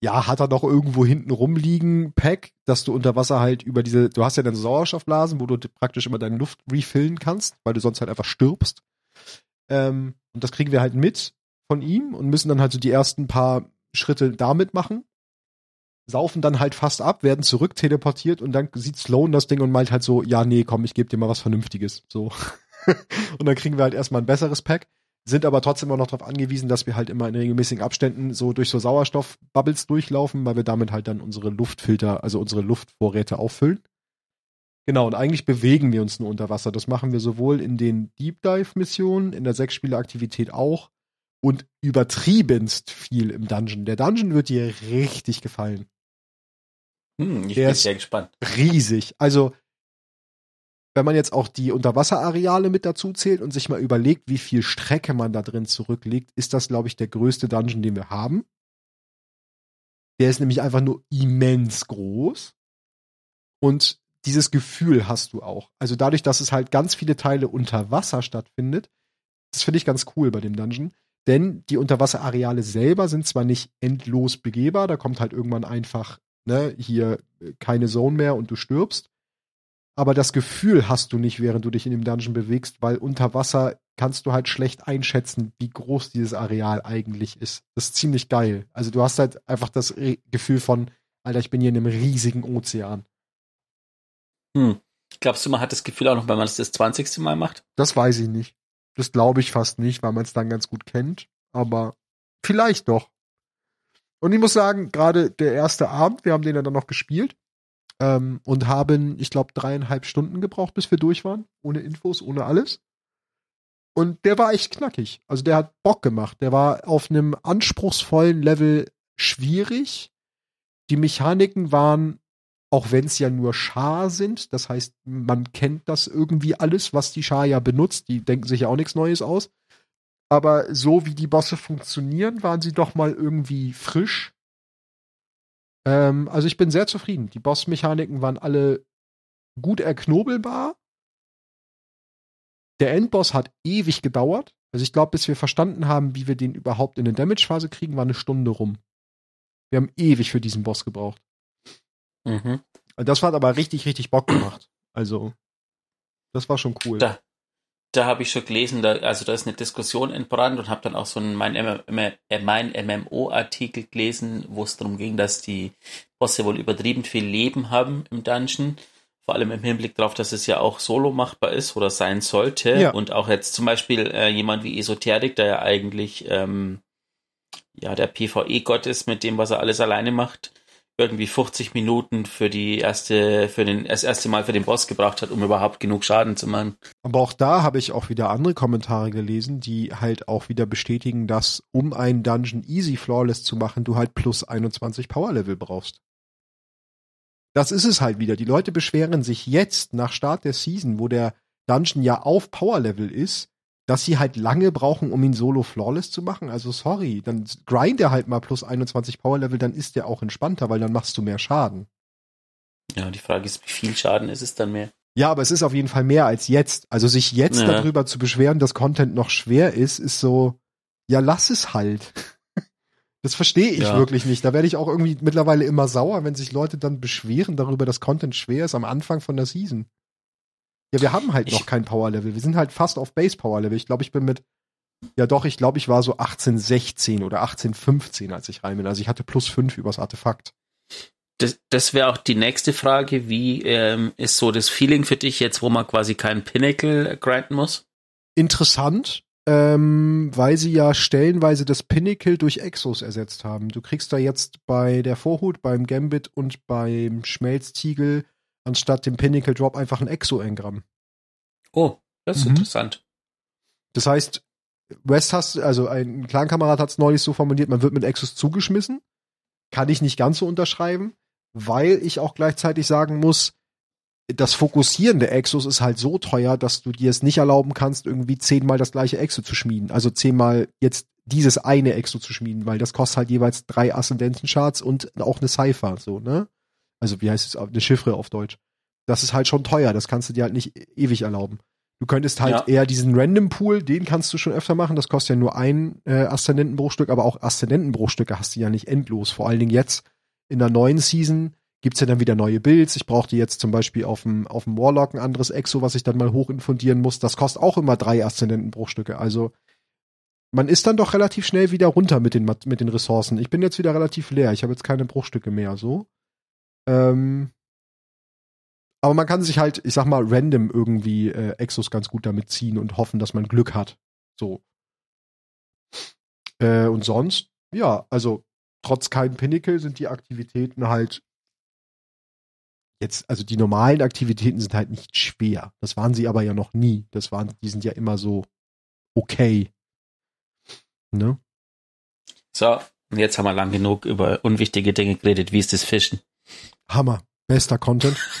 ja, hat er noch irgendwo hinten rumliegen, Pack, dass du unter Wasser halt über diese, du hast ja dann Sauerstoffblasen, wo du praktisch immer deine Luft refillen kannst, weil du sonst halt einfach stirbst. Ähm, und das kriegen wir halt mit von ihm und müssen dann halt so die ersten paar Schritte damit machen saufen dann halt fast ab, werden zurück teleportiert und dann sieht Sloan das Ding und meint halt so, ja, nee, komm, ich gebe dir mal was Vernünftiges. So. und dann kriegen wir halt erstmal ein besseres Pack, sind aber trotzdem auch noch darauf angewiesen, dass wir halt immer in regelmäßigen Abständen so durch so Sauerstoffbubbles durchlaufen, weil wir damit halt dann unsere Luftfilter, also unsere Luftvorräte auffüllen. Genau, und eigentlich bewegen wir uns nur unter Wasser. Das machen wir sowohl in den Deep Dive Missionen, in der Sechsspieler-Aktivität auch und übertriebenst viel im Dungeon. Der Dungeon wird dir richtig gefallen Hm, ich Der bin sehr gespannt. riesig. Also, wenn man jetzt auch die Unterwasserareale mit dazu zählt und sich mal überlegt, wie viel Strecke man da drin zurücklegt, ist das, glaube ich, der größte Dungeon, den wir haben. Der ist nämlich einfach nur immens groß. Und dieses Gefühl hast du auch. Also dadurch, dass es halt ganz viele Teile unter Wasser stattfindet, das finde ich ganz cool bei dem Dungeon. Denn die Unterwasserareale selber sind zwar nicht endlos begehbar, da kommt halt irgendwann einfach, ne, hier äh, keine Zone mehr und du stirbst. aber das Gefühl hast du nicht, während du dich in dem Dungeon bewegst, weil unter Wasser kannst du halt schlecht einschätzen, wie groß dieses Areal eigentlich ist. Das ist ziemlich geil. Also du hast halt einfach das Gefühl von, Alter, ich bin hier in einem riesigen Ozean. Hm. Glaubst du, man hat das Gefühl auch noch, wenn man es das 20. Mal macht? Das weiß ich nicht. Das glaube ich fast nicht, weil man es dann ganz gut kennt. Aber vielleicht doch. Und ich muss sagen, gerade der erste Abend, wir haben den dann noch gespielt ähm, und haben, ich glaube, dreieinhalb Stunden gebraucht, bis wir durch waren. Ohne Infos, ohne alles. Und der war echt knackig. Also der hat Bock gemacht. Der war auf einem anspruchsvollen Level schwierig. Die Mechaniken waren, auch wenn es ja nur Schar sind, das heißt, man kennt das irgendwie alles, was die Schar ja benutzt. Die denken sich ja auch nichts Neues aus. Aber so wie die Bosse funktionieren, waren sie doch mal irgendwie frisch ähm, also ich bin sehr zufrieden. Die Bossmechaniken waren alle gut erknobelbar. Der Endboss hat ewig gedauert. Also ich glaube, bis wir verstanden haben, wie wir den überhaupt in eine Damage-Phase kriegen, war eine Stunde rum. Wir haben ewig für diesen Boss gebraucht. Mhm. Das hat aber richtig, richtig Bock gemacht. Also, das war schon cool. Da, da habe ich schon gelesen, da, also da ist eine Diskussion entbrannt und habe dann auch so einen, mein, äh, mein MMO-Artikel gelesen, wo es darum ging, dass die Bosse wohl übertrieben viel Leben haben im Dungeon. Vor allem im Hinblick darauf, dass es ja auch solo machbar ist oder sein sollte. Ja. Und auch jetzt zum Beispiel äh, jemand wie Esoterik, der ja eigentlich ähm, ja der PvE-Gott ist mit dem, was er alles alleine macht, irgendwie 50 Minuten für die erste, für den, das erste Mal für den Boss gebraucht hat, um überhaupt genug Schaden zu machen. Aber auch da habe ich auch wieder andere Kommentare gelesen, die halt auch wieder bestätigen, dass um einen Dungeon easy flawless zu machen, du halt plus 21 Power Level brauchst. Das ist es halt wieder. Die Leute beschweren sich jetzt nach Start der Season, wo der Dungeon ja auf Power Level ist, dass sie halt lange brauchen, um ihn solo flawless zu machen. Also sorry, dann grind er halt mal plus 21 Power Level, dann ist der auch entspannter, weil dann machst du mehr Schaden. Ja, die Frage ist, wie viel Schaden ist es dann mehr? Ja, aber es ist auf jeden Fall mehr als jetzt. Also sich jetzt ja. darüber zu beschweren, dass Content noch schwer ist, ist so, ja, lass es halt. Das verstehe ich ja. wirklich nicht. Da werde ich auch irgendwie mittlerweile immer sauer, wenn sich Leute dann beschweren darüber, dass Content schwer ist am Anfang von der Season. Ja, wir haben halt ich, noch kein Power Level. Wir sind halt fast auf Base Power Level. Ich glaube, ich bin mit, ja doch, ich glaube, ich war so 18, 16 oder 18, 15, als ich rein bin. Also ich hatte plus 5 übers Artefakt. Das, das wäre auch die nächste Frage. Wie ähm, ist so das Feeling für dich jetzt, wo man quasi keinen Pinnacle grinden muss? Interessant, ähm, weil sie ja stellenweise das Pinnacle durch Exos ersetzt haben. Du kriegst da jetzt bei der Vorhut, beim Gambit und beim Schmelztiegel anstatt dem Pinnacle Drop einfach ein Exo-Engramm. Oh, das ist mhm. interessant. Das heißt, West hast, also ein Clan-Kamerad hat es neulich so formuliert, man wird mit Exos zugeschmissen. Kann ich nicht ganz so unterschreiben, weil ich auch gleichzeitig sagen muss, das Fokussieren der Exos ist halt so teuer, dass du dir es nicht erlauben kannst, irgendwie zehnmal das gleiche Exo zu schmieden. Also zehnmal jetzt dieses eine Exo zu schmieden, weil das kostet halt jeweils drei Aszendentencharts und auch eine Cypher, so, ne? Also wie heißt es, eine Chiffre auf Deutsch. Das ist halt schon teuer, das kannst du dir halt nicht ewig erlauben. Du könntest halt ja. eher diesen Random Pool, den kannst du schon öfter machen, das kostet ja nur ein äh, Aszendentenbruchstück, aber auch Aszendentenbruchstücke hast du ja nicht endlos. Vor allen Dingen jetzt in der neuen Season gibt's ja dann wieder neue Builds. Ich brauchte jetzt zum Beispiel auf dem, auf dem Warlock ein anderes Exo, was ich dann mal hochinfundieren muss. Das kostet auch immer drei Aszendentenbruchstücke. Also man ist dann doch relativ schnell wieder runter mit den, mit den Ressourcen. Ich bin jetzt wieder relativ leer. Ich habe jetzt keine Bruchstücke mehr, so. Ähm, aber man kann sich halt, ich sag mal, random irgendwie äh, Exos ganz gut damit ziehen und hoffen, dass man Glück hat. So. Äh, und sonst, ja, also trotz kein Pinnacle sind die Aktivitäten halt jetzt, also die normalen Aktivitäten sind halt nicht schwer. Das waren sie aber ja noch nie. Das waren, die sind ja immer so okay. Ne? So, und jetzt haben wir lang genug über unwichtige Dinge geredet. Wie ist das Fischen? Hammer. Bester Content.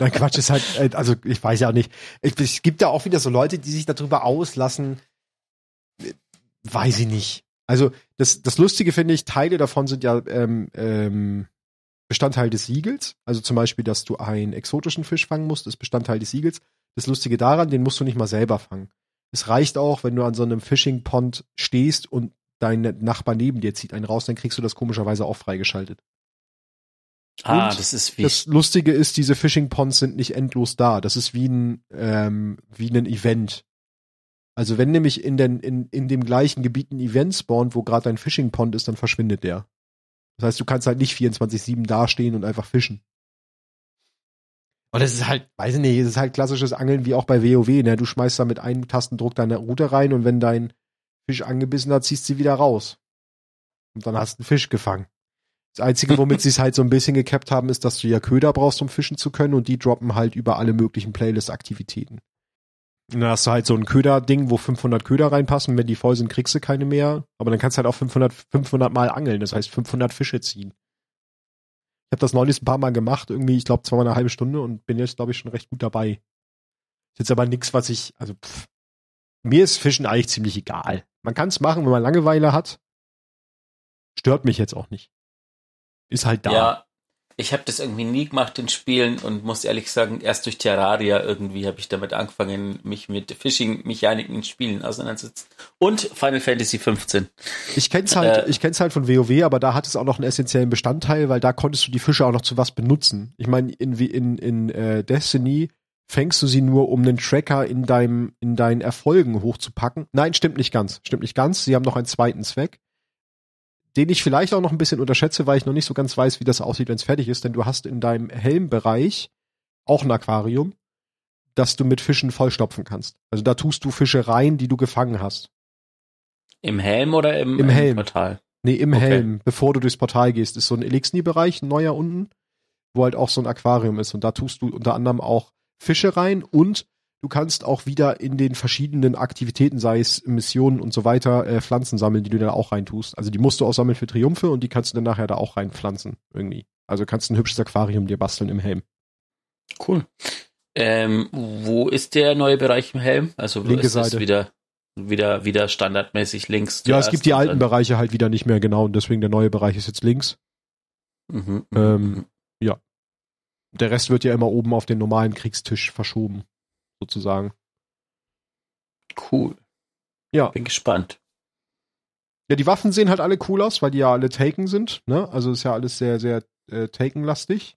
Nein, Quatsch, ist halt, äh, also ich weiß ja auch nicht. Es gibt ja auch wieder so Leute, die sich darüber auslassen. Weiß ich nicht. Also das, das Lustige finde ich, Teile davon sind ja ähm, ähm, Bestandteil des Siegels. Also zum Beispiel, dass du einen exotischen Fisch fangen musst, ist Bestandteil des Siegels. Das Lustige daran, den musst du nicht mal selber fangen. Es reicht auch, wenn du an so einem Fishing Pond stehst und dein Nachbar neben dir zieht einen raus, dann kriegst du das komischerweise auch freigeschaltet. Ah, Und das ist wie. Das Lustige ist, diese Fishing Ponds sind nicht endlos da. Das ist wie ein, ähm, wie ein Event. Also wenn nämlich in, den, in, in dem gleichen Gebiet ein Event spawnt, wo gerade ein Fishing Pond ist, dann verschwindet der. Das heißt, du kannst halt nicht 24-7 dastehen und einfach fischen. Und das ist halt, weiß ich nicht, es ist halt klassisches Angeln wie auch bei WoW, ne? Du schmeißt da mit einem Tastendruck deine Route rein und wenn dein Fisch angebissen hat, ziehst du sie wieder raus. Und dann hast du einen Fisch gefangen. Das Einzige, womit sie es halt so ein bisschen gekappt haben, ist, dass du ja Köder brauchst, um fischen zu können und die droppen halt über alle möglichen Playlist-Aktivitäten. Und dann hast du halt so ein Köder-Ding, wo 500 Köder reinpassen. Wenn die voll sind, kriegst du keine mehr. Aber dann kannst du halt auch 500, 500 Mal angeln. Das heißt 500 Fische ziehen. Ich habe das neulich ein paar Mal gemacht. Irgendwie, ich glaube, zweimal eine halbe Stunde und bin jetzt, glaube ich, schon recht gut dabei. Ist jetzt aber nichts, was ich, also pff, mir ist Fischen eigentlich ziemlich egal. Man kann es machen, wenn man Langeweile hat. Stört mich jetzt auch nicht. Ist halt da. Ja, ich habe das irgendwie nie gemacht in Spielen und muss ehrlich sagen, erst durch Terraria irgendwie habe ich damit angefangen, mich mit Phishing-Mechaniken in Spielen auseinanderzusetzen. Und Final Fantasy 15. Ich kenn's halt, Äh, ich kenn's halt von WoW, aber da hat es auch noch einen essentiellen Bestandteil, weil da konntest du die Fische auch noch zu was benutzen. Ich meine, in, wie in, in äh, Destiny fängst du sie nur, um einen Tracker in deinem, in deinen Erfolgen hochzupacken. Nein, stimmt nicht ganz. Stimmt nicht ganz. Sie haben noch einen zweiten Zweck, den ich vielleicht auch noch ein bisschen unterschätze, weil ich noch nicht so ganz weiß, wie das aussieht, wenn es fertig ist, denn du hast in deinem Helmbereich auch ein Aquarium, das du mit Fischen vollstopfen kannst. Also da tust du Fische rein, die du gefangen hast. Im Helm oder im, Im Helm. Portal? Nee, im Okay. Helm, bevor du durchs Portal gehst, ist so ein Elixni-Bereich, ein neuer unten, wo halt auch so ein Aquarium ist. Und da tust du unter anderem auch Fische rein und du kannst auch wieder in den verschiedenen Aktivitäten, sei es Missionen und so weiter, äh, Pflanzen sammeln, die du da auch reintust. Also die musst du auch sammeln für Triumphe und die kannst du dann nachher da auch reinpflanzen, irgendwie. Also kannst ein hübsches Aquarium dir basteln im Helm. Cool. Ähm, wo ist der neue Bereich im Helm? Also Linke ist Seite. wieder, wieder, wieder standardmäßig links? Ja, es gibt die alten dann- Bereiche halt wieder nicht mehr genau und deswegen der neue Bereich ist jetzt links. Mhm, mhm, Ähm, mhm. Der Rest wird ja immer oben auf den normalen Kriegstisch verschoben, sozusagen. Cool. Ja. Bin gespannt. Ja, die Waffen sehen halt alle cool aus, weil die ja alle Taken sind, ne? Also ist ja alles sehr, sehr äh, Taken-lastig.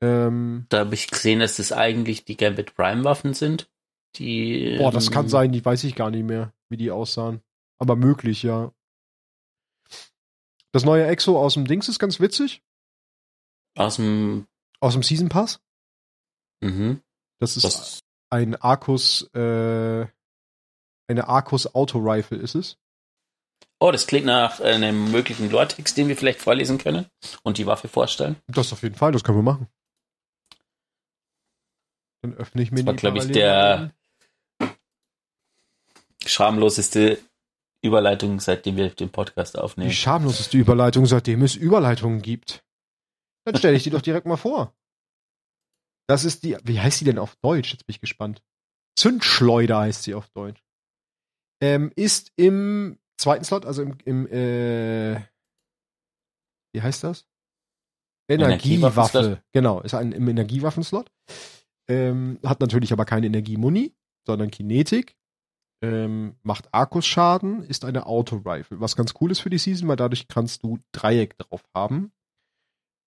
Ähm, Da habe ich gesehen, dass das eigentlich die Gambit Prime Waffen sind. Die. boah, das kann ähm, sein, die weiß ich gar nicht mehr, wie die aussahen. Aber möglich, ja. Das neue Exo aus dem Dings ist ganz witzig. Aus dem. Aus dem Season Pass. Mhm. Das ist Das, ein Arcus, äh, eine Arcus Auto Rifle ist es. oh, das klingt nach einem möglichen Lore-Text, den wir vielleicht vorlesen können und die Waffe vorstellen. Das auf jeden Fall, das können wir machen. Dann öffne ich mir Das war, die glaub ich, der-. Schamloseste Überleitung, seitdem wir den Podcast Die aufnehmen. schamloseste Überleitung, seitdem es Überleitungen gibt. Dann stelle ich die doch direkt mal vor. Das ist die, wie heißt die denn auf Deutsch? Jetzt bin ich gespannt. Zündschleuder heißt sie auf Deutsch. Ähm, ist im zweiten Slot, also im, im äh, wie heißt das? Energiewaffe. Genau, ist ein im Energiewaffenslot. Ähm, hat natürlich aber keine Energiemuni, sondern Kinetik. Ähm, macht Arkusschaden, ist eine Auto-Rifle. Was ganz cool ist für die Season, weil dadurch kannst du Dreieck drauf haben.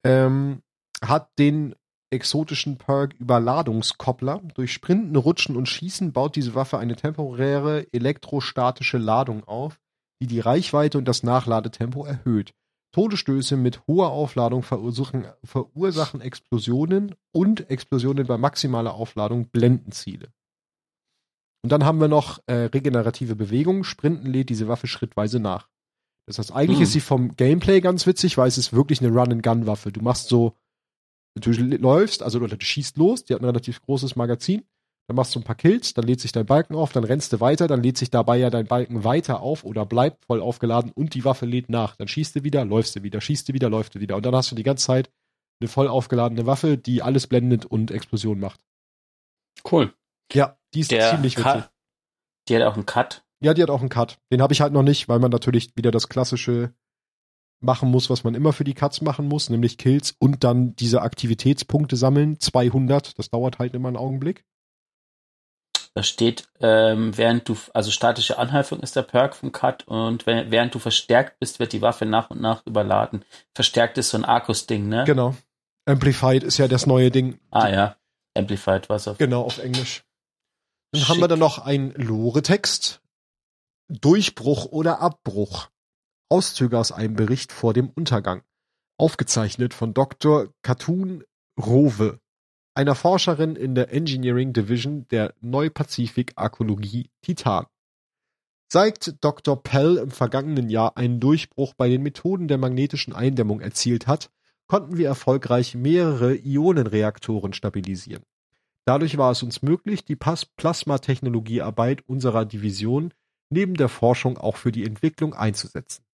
Ähm, hat den exotischen Perk Überladungskoppler. Durch Sprinten, Rutschen und Schießen baut diese Waffe eine temporäre elektrostatische Ladung auf, die die Reichweite und das Nachladetempo erhöht. Todesstöße mit hoher Aufladung verursachen, verursachen Explosionen und Explosionen bei maximaler Aufladung blenden Ziele. Und dann haben wir noch äh, regenerative Bewegung. Sprinten lädt diese Waffe schrittweise nach. Das heißt, eigentlich Hm. ist sie vom Gameplay ganz witzig, weil es ist wirklich eine Run-and-Gun-Waffe. Du machst so, du läufst, also du schießt los, die hat ein relativ großes Magazin, dann machst du ein paar Kills, dann lädt sich dein Balken auf, dann rennst du weiter, dann lädt sich dabei ja dein Balken weiter auf oder bleibt voll aufgeladen und die Waffe lädt nach. Dann schießt du wieder, läufst du wieder, schießt du wieder, läufst du wieder. Und dann hast du die ganze Zeit eine voll aufgeladene Waffe, die alles blendet und Explosion macht. Cool. Ja, die ist Der ziemlich witzig. Cut, die hat auch einen Cut. Ja, die hat auch einen Cut. Den habe ich halt noch nicht, weil man natürlich wieder das klassische machen muss, was man immer für die Cuts machen muss, nämlich Kills und dann diese Aktivitätspunkte sammeln. 200, das dauert halt immer einen Augenblick. Da steht, ähm, während du, also statische Anhäufung ist der Perk vom Cut und wenn, während du verstärkt bist, wird die Waffe nach und nach überladen. Verstärkt ist so ein Arcus-Ding, ne? Genau. Amplified ist ja das neue Ding. Ah ja, Amplified was auf. Genau, auf Englisch. Dann Schick. haben wir dann noch einen Lore-Text. Durchbruch oder Abbruch. Auszüge aus einem Bericht vor dem Untergang. Aufgezeichnet von Dr. Katun Rowe, einer Forscherin in der Engineering Division der Neupazifik-Arkologie Titan. Seit Dr. Pell im vergangenen Jahr einen Durchbruch bei den Methoden der magnetischen Eindämmung erzielt hat, konnten wir erfolgreich mehrere Ionenreaktoren stabilisieren. Dadurch war es uns möglich, die Plasmatechnologiearbeit unserer Division neben der Forschung auch für die Entwicklung einzusetzen.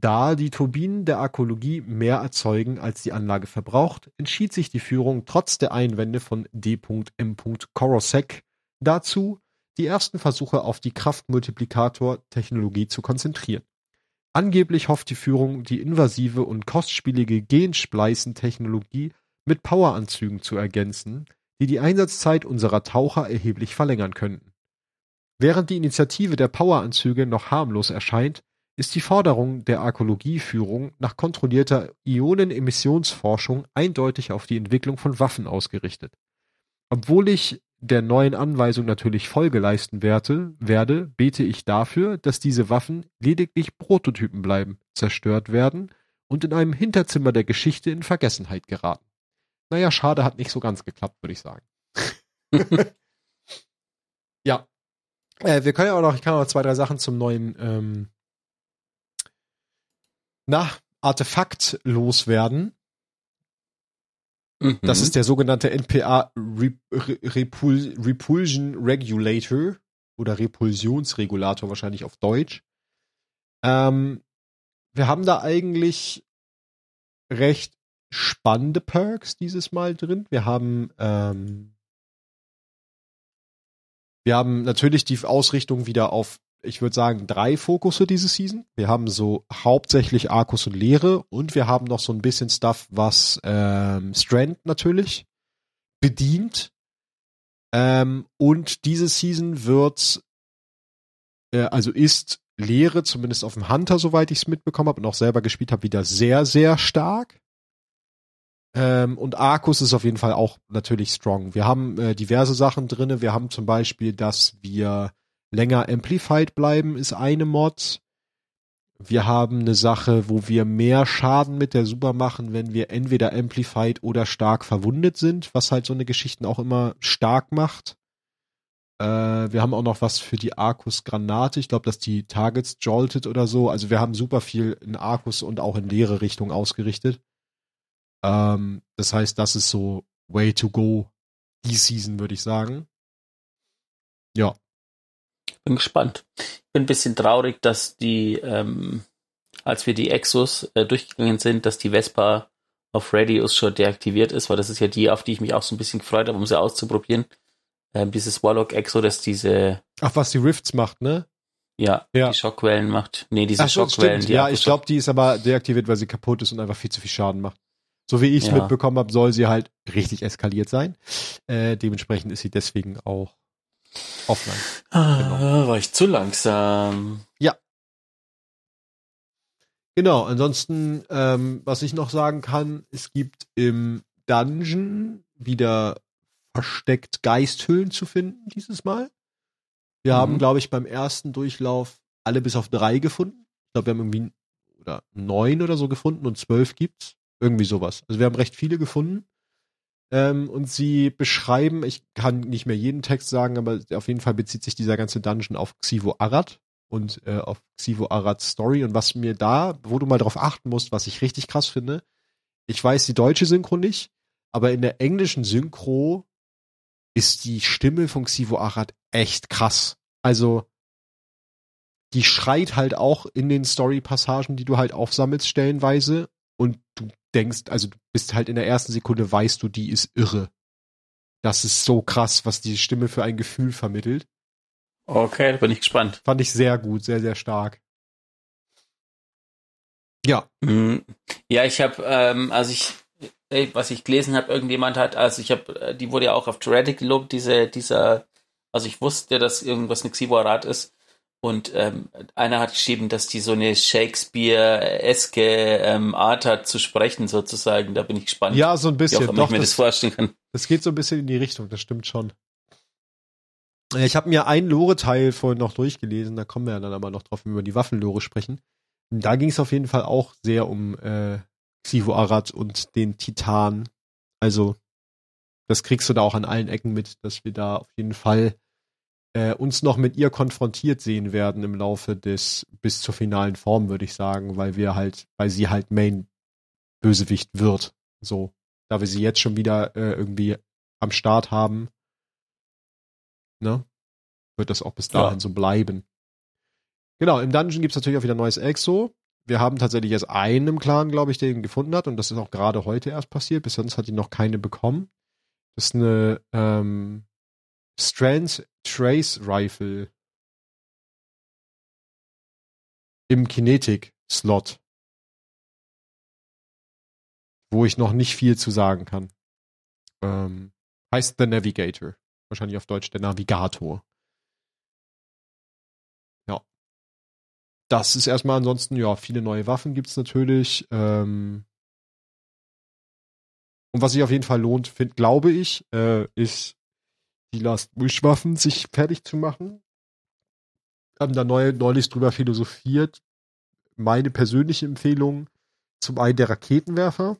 Da die Turbinen der Arkologie mehr erzeugen, als die Anlage verbraucht, entschied sich die Führung trotz der Einwände von D.M. Korosek dazu, die ersten Versuche auf die Kraftmultiplikator-Technologie zu konzentrieren. Angeblich hofft die Führung, die invasive und kostspielige Genspleißen-Technologie mit Poweranzügen zu ergänzen, die die Einsatzzeit unserer Taucher erheblich verlängern könnten. Während die Initiative der Poweranzüge noch harmlos erscheint, ist die Forderung der Arkologieführung nach kontrollierter Ionenemissionsforschung eindeutig auf die Entwicklung von Waffen ausgerichtet. Obwohl ich der neuen Anweisung natürlich Folge leisten werde, werde, bete ich dafür, dass diese Waffen lediglich Prototypen bleiben, zerstört werden und in einem Hinterzimmer der Geschichte in Vergessenheit geraten. Naja, schade, hat nicht so ganz geklappt, würde ich sagen. ja. Äh, wir können ja auch noch, ich kann auch noch zwei, drei Sachen zum neuen ähm, na, Artefakt loswerden. Das Mhm. ist der sogenannte NPA Re Re Repul Repulsion Regulator oder Repulsionsregulator wahrscheinlich auf Deutsch. Ähm, wir haben da eigentlich recht spannende Perks dieses Mal drin. Wir haben ähm, wir haben natürlich die Ausrichtung wieder auf, ich würde sagen, drei Fokusse diese Season. Wir haben so hauptsächlich Arcus und Leere und wir haben noch so ein bisschen Stuff, was ähm, Strand natürlich bedient. Ähm, und diese Season wird, äh, also ist Leere, zumindest auf dem Hunter, soweit ich es mitbekommen habe und auch selber gespielt habe, wieder sehr, sehr stark. Ähm, und Arcus ist auf jeden Fall auch natürlich strong. Wir haben äh, diverse Sachen drinne. Wir haben zum Beispiel, dass wir länger amplified bleiben, ist eine Mod. Wir haben eine Sache, wo wir mehr Schaden mit der Super machen, wenn wir entweder amplified oder stark verwundet sind, was halt so eine Geschichten auch immer stark macht. Äh, wir haben auch noch was für die Arcus-Granate. Ich glaube, dass die Targets jolted oder so. Also wir haben super viel in Arcus und auch in leere Richtung ausgerichtet. Ähm, das heißt, das ist so way to go die Season, würde ich sagen. Ja. Bin gespannt. Ich bin ein bisschen traurig, dass die, ähm, als wir die Exos äh, durchgegangen sind, dass die Vespa auf Radius schon deaktiviert ist, weil das ist ja die, auf die ich mich auch so ein bisschen gefreut habe, um sie auszuprobieren. Ähm, dieses Warlock Exo, das diese, Ach, was die Rifts macht, ne? ja, Ja. die Schockwellen macht. Nee, diese Ach Schockwellen. die Ja, ich glaube, die ist aber deaktiviert, weil sie kaputt ist und einfach viel zu viel Schaden macht. So wie ich es Ja. mitbekommen habe, soll sie halt richtig eskaliert sein. Äh, dementsprechend ist sie deswegen auch offline. Ah, war ich zu langsam. Genau, ansonsten, ähm, was ich noch sagen kann, es gibt im Dungeon wieder versteckt Geisthüllen zu finden dieses Mal. Wir Mhm. haben, glaube ich, beim ersten Durchlauf alle bis auf drei gefunden. Ich glaube, wir haben irgendwie oder neun oder so gefunden und zwölf gibt's. Irgendwie sowas. Also wir haben recht viele gefunden. Ähm, und sie beschreiben, ich kann nicht mehr jeden Text sagen, aber auf jeden Fall bezieht sich dieser ganze Dungeon auf Xivo Arad und äh, auf Xivo Arads Story. Und was mir da, wo du mal drauf achten musst, was ich richtig krass finde, ich weiß die deutsche Synchro nicht, aber in der englischen Synchro ist die Stimme von Xivo Arad echt krass. Also die schreit halt auch in den Story-Passagen, die du halt aufsammelst, stellenweise. Und denkst, also du bist halt in der ersten Sekunde, weißt du, die ist irre. Das ist so krass, was die Stimme für ein Gefühl vermittelt. Okay, da bin ich gespannt. Fand ich sehr gut, sehr, sehr stark. Ja, Mm, Ja, ich habe, ähm, also ich, was ich gelesen habe, irgendjemand hat, also ich habe, äh, die wurde ja auch auf Dreadic gelobt, diese, dieser Also ich wusste, dass irgendwas eine Xivo-Rat ist. Und ähm, einer hat geschrieben, dass die so eine Shakespeare-eske ähm, Art hat zu sprechen, sozusagen. Da bin ich gespannt. Ja, so ein bisschen. Wie auch immer Doch, ich mir das, das, vorstellen kann. das geht so ein bisschen in die Richtung, das stimmt schon. Äh, Ich habe mir einen Lore-Teil vorhin noch durchgelesen, da kommen wir ja dann aber noch drauf, wenn wir über die Waffenlore sprechen. Da ging es auf jeden Fall auch sehr um äh, Xivo Arad und den Titan. Also, das kriegst du da auch an allen Ecken mit, dass wir da auf jeden Fall äh, uns noch mit ihr konfrontiert sehen werden im Laufe des bis zur finalen Form, würde ich sagen, weil wir halt, weil sie halt Main Bösewicht wird. So, da wir sie jetzt schon wieder äh, irgendwie am Start haben, ne, wird das auch bis dahin Ja. so bleiben. Genau, im Dungeon gibt's natürlich auch wieder neues Exo. Wir haben tatsächlich erst einen im Clan, glaube ich, der ihn gefunden hat und das ist auch gerade heute erst passiert. Bis sonst hat ihn noch keine bekommen. Das ist eine ähm, Strands Trace Rifle im Kinetic-Slot, wo ich noch nicht viel zu sagen kann. Ähm, heißt The Navigator. Wahrscheinlich auf Deutsch der Navigator. Ja. Das ist erstmal ansonsten, ja, viele neue Waffen gibt's natürlich. Ähm, und was sich auf jeden Fall lohnt, find, glaube ich, äh, ist die Last Wish Waffen sich fertig zu machen. Haben da neu, neulich drüber philosophiert. Meine persönliche Empfehlung zum einen der Raketenwerfer.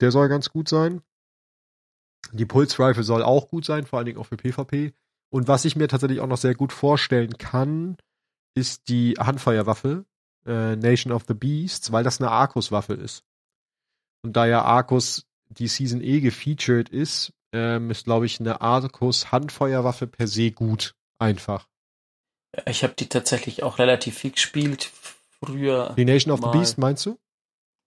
Der soll ganz gut sein. Die Pulse Rifle soll auch gut sein, vor allen Dingen auch für PvP. Und was ich mir tatsächlich auch noch sehr gut vorstellen kann, ist die Handfeuerwaffe, äh, Nation of the Beasts, weil das eine Arcus-Waffe ist. Und da ja Arcus die Season E gefeatured ist, ähm, ist, glaube ich, eine Arcus Handfeuerwaffe per se gut. Einfach. Ich habe die tatsächlich auch relativ viel gespielt früher. Die Nation of Mal. the Beast, meinst du?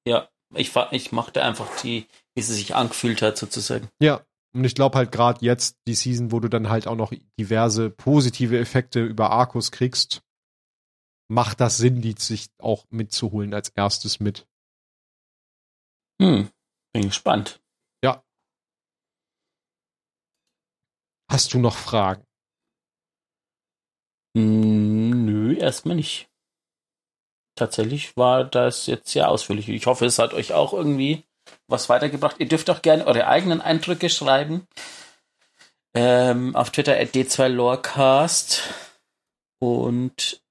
Ja, ich, ich mochte einfach die, wie sie sich angefühlt hat, sozusagen. Ja. Und ich glaube halt gerade jetzt die Season, wo du dann halt auch noch diverse positive Effekte über Arcus kriegst, macht das Sinn, die sich auch mitzuholen als erstes mit. Hm, bin gespannt. Hast du noch Fragen? Hm, Nö, erstmal nicht. Tatsächlich war das jetzt sehr ausführlich. Ich hoffe, es hat euch auch irgendwie was weitergebracht. Ihr dürft auch gerne eure eigenen Eindrücke schreiben. Ähm, auf Twitter at d2lorecast. Und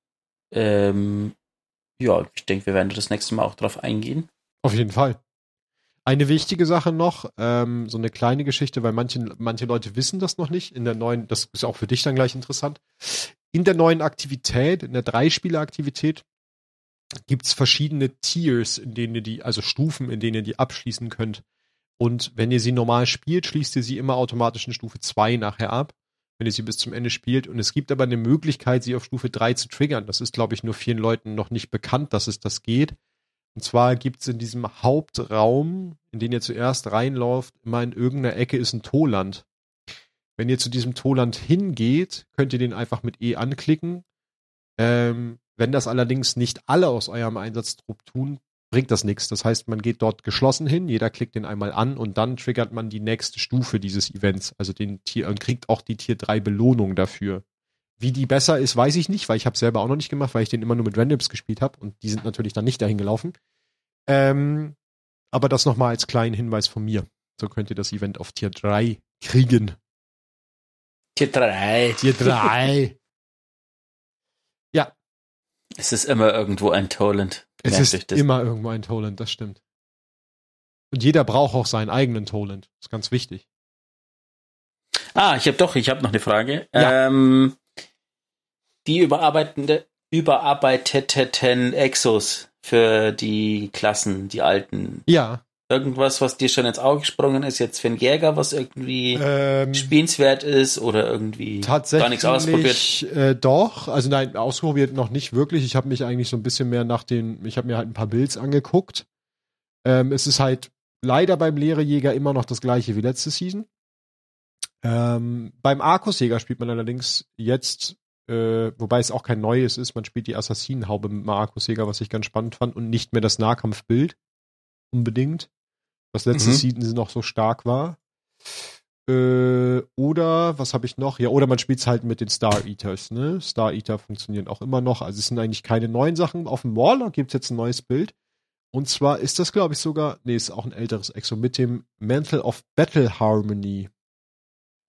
ähm, ja, ich denke, wir werden das nächste Mal auch drauf eingehen. Auf jeden Fall. Eine wichtige Sache noch, ähm, so eine kleine Geschichte, weil manche, manche Leute wissen das noch nicht. In der neuen, das ist auch für dich dann gleich interessant. In der neuen Aktivität, in der Dreispieler-Aktivität, gibt's verschiedene Tiers, in denen ihr die, also Stufen, in denen ihr die abschließen könnt. Und wenn ihr sie normal spielt, schließt ihr sie immer automatisch in Stufe 2 nachher ab, wenn ihr sie bis zum Ende spielt. Und es gibt aber eine Möglichkeit, sie auf Stufe 3 zu triggern. Das ist, glaube ich, nur vielen Leuten noch nicht bekannt, dass es das geht. Und zwar gibt's in diesem Hauptraum, in den ihr zuerst reinlauft, immer in irgendeiner Ecke ist ein Toland. Wenn ihr zu diesem Toland hingeht, könnt ihr den einfach mit E anklicken. Ähm, wenn das allerdings nicht alle aus eurem Einsatztrupp tun, bringt das nichts. Das heißt, man geht dort geschlossen hin, jeder klickt den einmal an und dann triggert man die nächste Stufe dieses Events, also den Tier und kriegt auch die Tier 3 Belohnung dafür. Wie die besser ist, weiß ich nicht, weil ich habe selber auch noch nicht gemacht, weil ich den immer nur mit Randoms gespielt habe und die sind natürlich dann nicht dahin gelaufen. Ähm, aber das nochmal als kleinen Hinweis von mir. So könnt ihr das Event auf Tier 3 kriegen. Tier 3. Tier 3. Es ist immer irgendwo ein Toland. es ist das. immer irgendwo ein Toland, das stimmt. Und jeder braucht auch seinen eigenen Toland. Ist ganz wichtig. Ah, ich habe doch, ich habe noch eine Frage. Ja. Ähm, die überarbeitende, überarbeiteten Exos für die Klassen, die alten. Ja. Irgendwas, was dir schon ins Auge gesprungen ist, jetzt für einen Jäger, was irgendwie Ähm, spielenswert ist oder irgendwie tatsächlich gar nichts ausprobiert. Äh, doch, also nein, ausprobiert noch nicht wirklich. Ich habe mich eigentlich so ein bisschen mehr nach den, ich habe mir halt ein paar Builds angeguckt. Ähm, es ist halt leider beim Lehrejäger immer noch das gleiche wie letzte Season. Ähm, beim Arkusjäger spielt man allerdings jetzt, äh, wobei es auch kein neues ist, man spielt die Assassinenhaube mit dem Arkusjäger, was ich ganz spannend fand, und nicht mehr das Nahkampfbild unbedingt, was letzte Mhm. Season noch so stark war. Äh, oder was habe ich noch? Ja, oder man spielt es halt mit den Star Eaters, ne? Star Eater funktionieren auch immer noch. Also es sind eigentlich keine neuen Sachen. Auf dem Waller gibt es jetzt ein neues Bild. Und zwar ist das, glaube ich, sogar, nee, ist auch ein älteres Exo mit dem Mantle of Battle Harmony.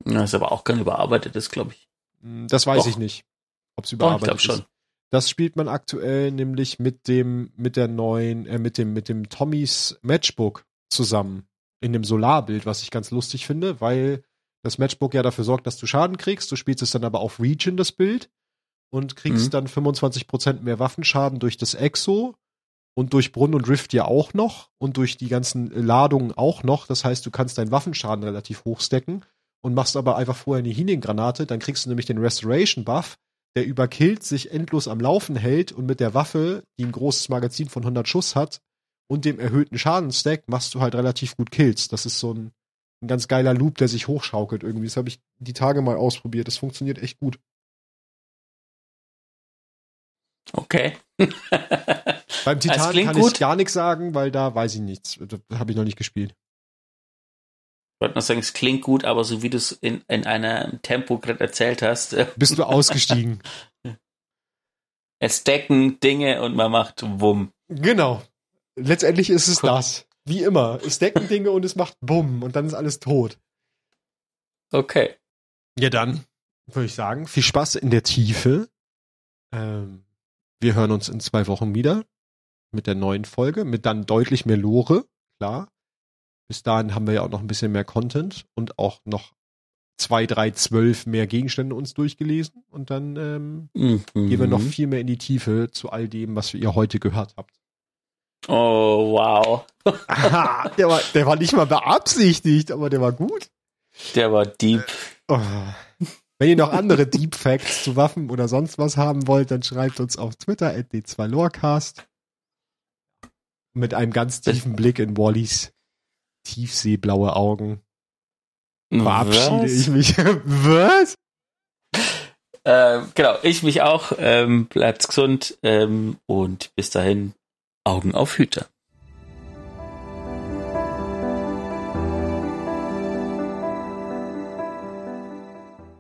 Das ist aber auch kein überarbeitetes, glaube ich. Hm, das weiß Doch. ich nicht, ob es überarbeitet Doch, ich glaube schon. Das spielt man aktuell nämlich mit dem, mit der neuen, äh, mit dem, mit dem Tommys Matchbook zusammen in dem Solarbild, was ich ganz lustig finde, weil das Matchbook ja dafür sorgt, dass du Schaden kriegst. Du spielst es dann aber auf Region, das Bild, und kriegst mhm. dann 25% mehr Waffenschaden durch das Exo und durch Brunnen und Rift ja auch noch und durch die ganzen Ladungen auch noch. Das heißt, du kannst deinen Waffenschaden relativ hoch stacken und machst aber einfach vorher eine Healing-Granate. Dann kriegst du nämlich den Restoration-Buff, der über Kills sich endlos am Laufen hält und mit der Waffe, die ein großes Magazin von 100 Schuss hat und dem erhöhten Schadenstack, machst du halt relativ gut Kills. Das ist so ein, ein ganz geiler Loop, der sich hochschaukelt irgendwie. Das habe ich die Tage mal ausprobiert. Das funktioniert echt gut. Okay. Beim Titan kann gut. ich gar nichts sagen, weil da weiß ich nichts. Da habe ich noch nicht gespielt. Ich wollte noch sagen, es klingt gut, aber so wie du es in, in einem Tempo gerade erzählt hast. Äh, Bist du ausgestiegen? es decken Dinge und man macht Wumm. Genau. Letztendlich ist es cool. das. Wie immer. Es decken Dinge und es macht Bumm und dann ist alles tot. Okay. Ja, dann würde ich sagen, viel Spaß in der Tiefe. Ähm, wir hören uns in zwei Wochen wieder mit der neuen Folge, mit dann deutlich mehr Lore, klar. Bis dahin haben wir ja auch noch ein bisschen mehr Content und auch noch zwei, drei, zwölf mehr Gegenstände uns durchgelesen und dann ähm, mhm. gehen wir noch viel mehr in die Tiefe zu all dem, was ihr heute gehört habt. Oh, wow. Aha, der, war, der war nicht mal beabsichtigt, aber der war gut. Der war deep. Oh. Wenn ihr noch andere Deep Facts zu Waffen oder sonst was haben wollt, dann schreibt uns auf Twitter at d2lorecast. Mit einem ganz tiefen Blick in Wallys tiefseeblaue Augen verabschiede was? ich mich. was? Ähm, genau, ich mich auch. Ähm, bleibt gesund ähm, und bis dahin Augen auf Hüter.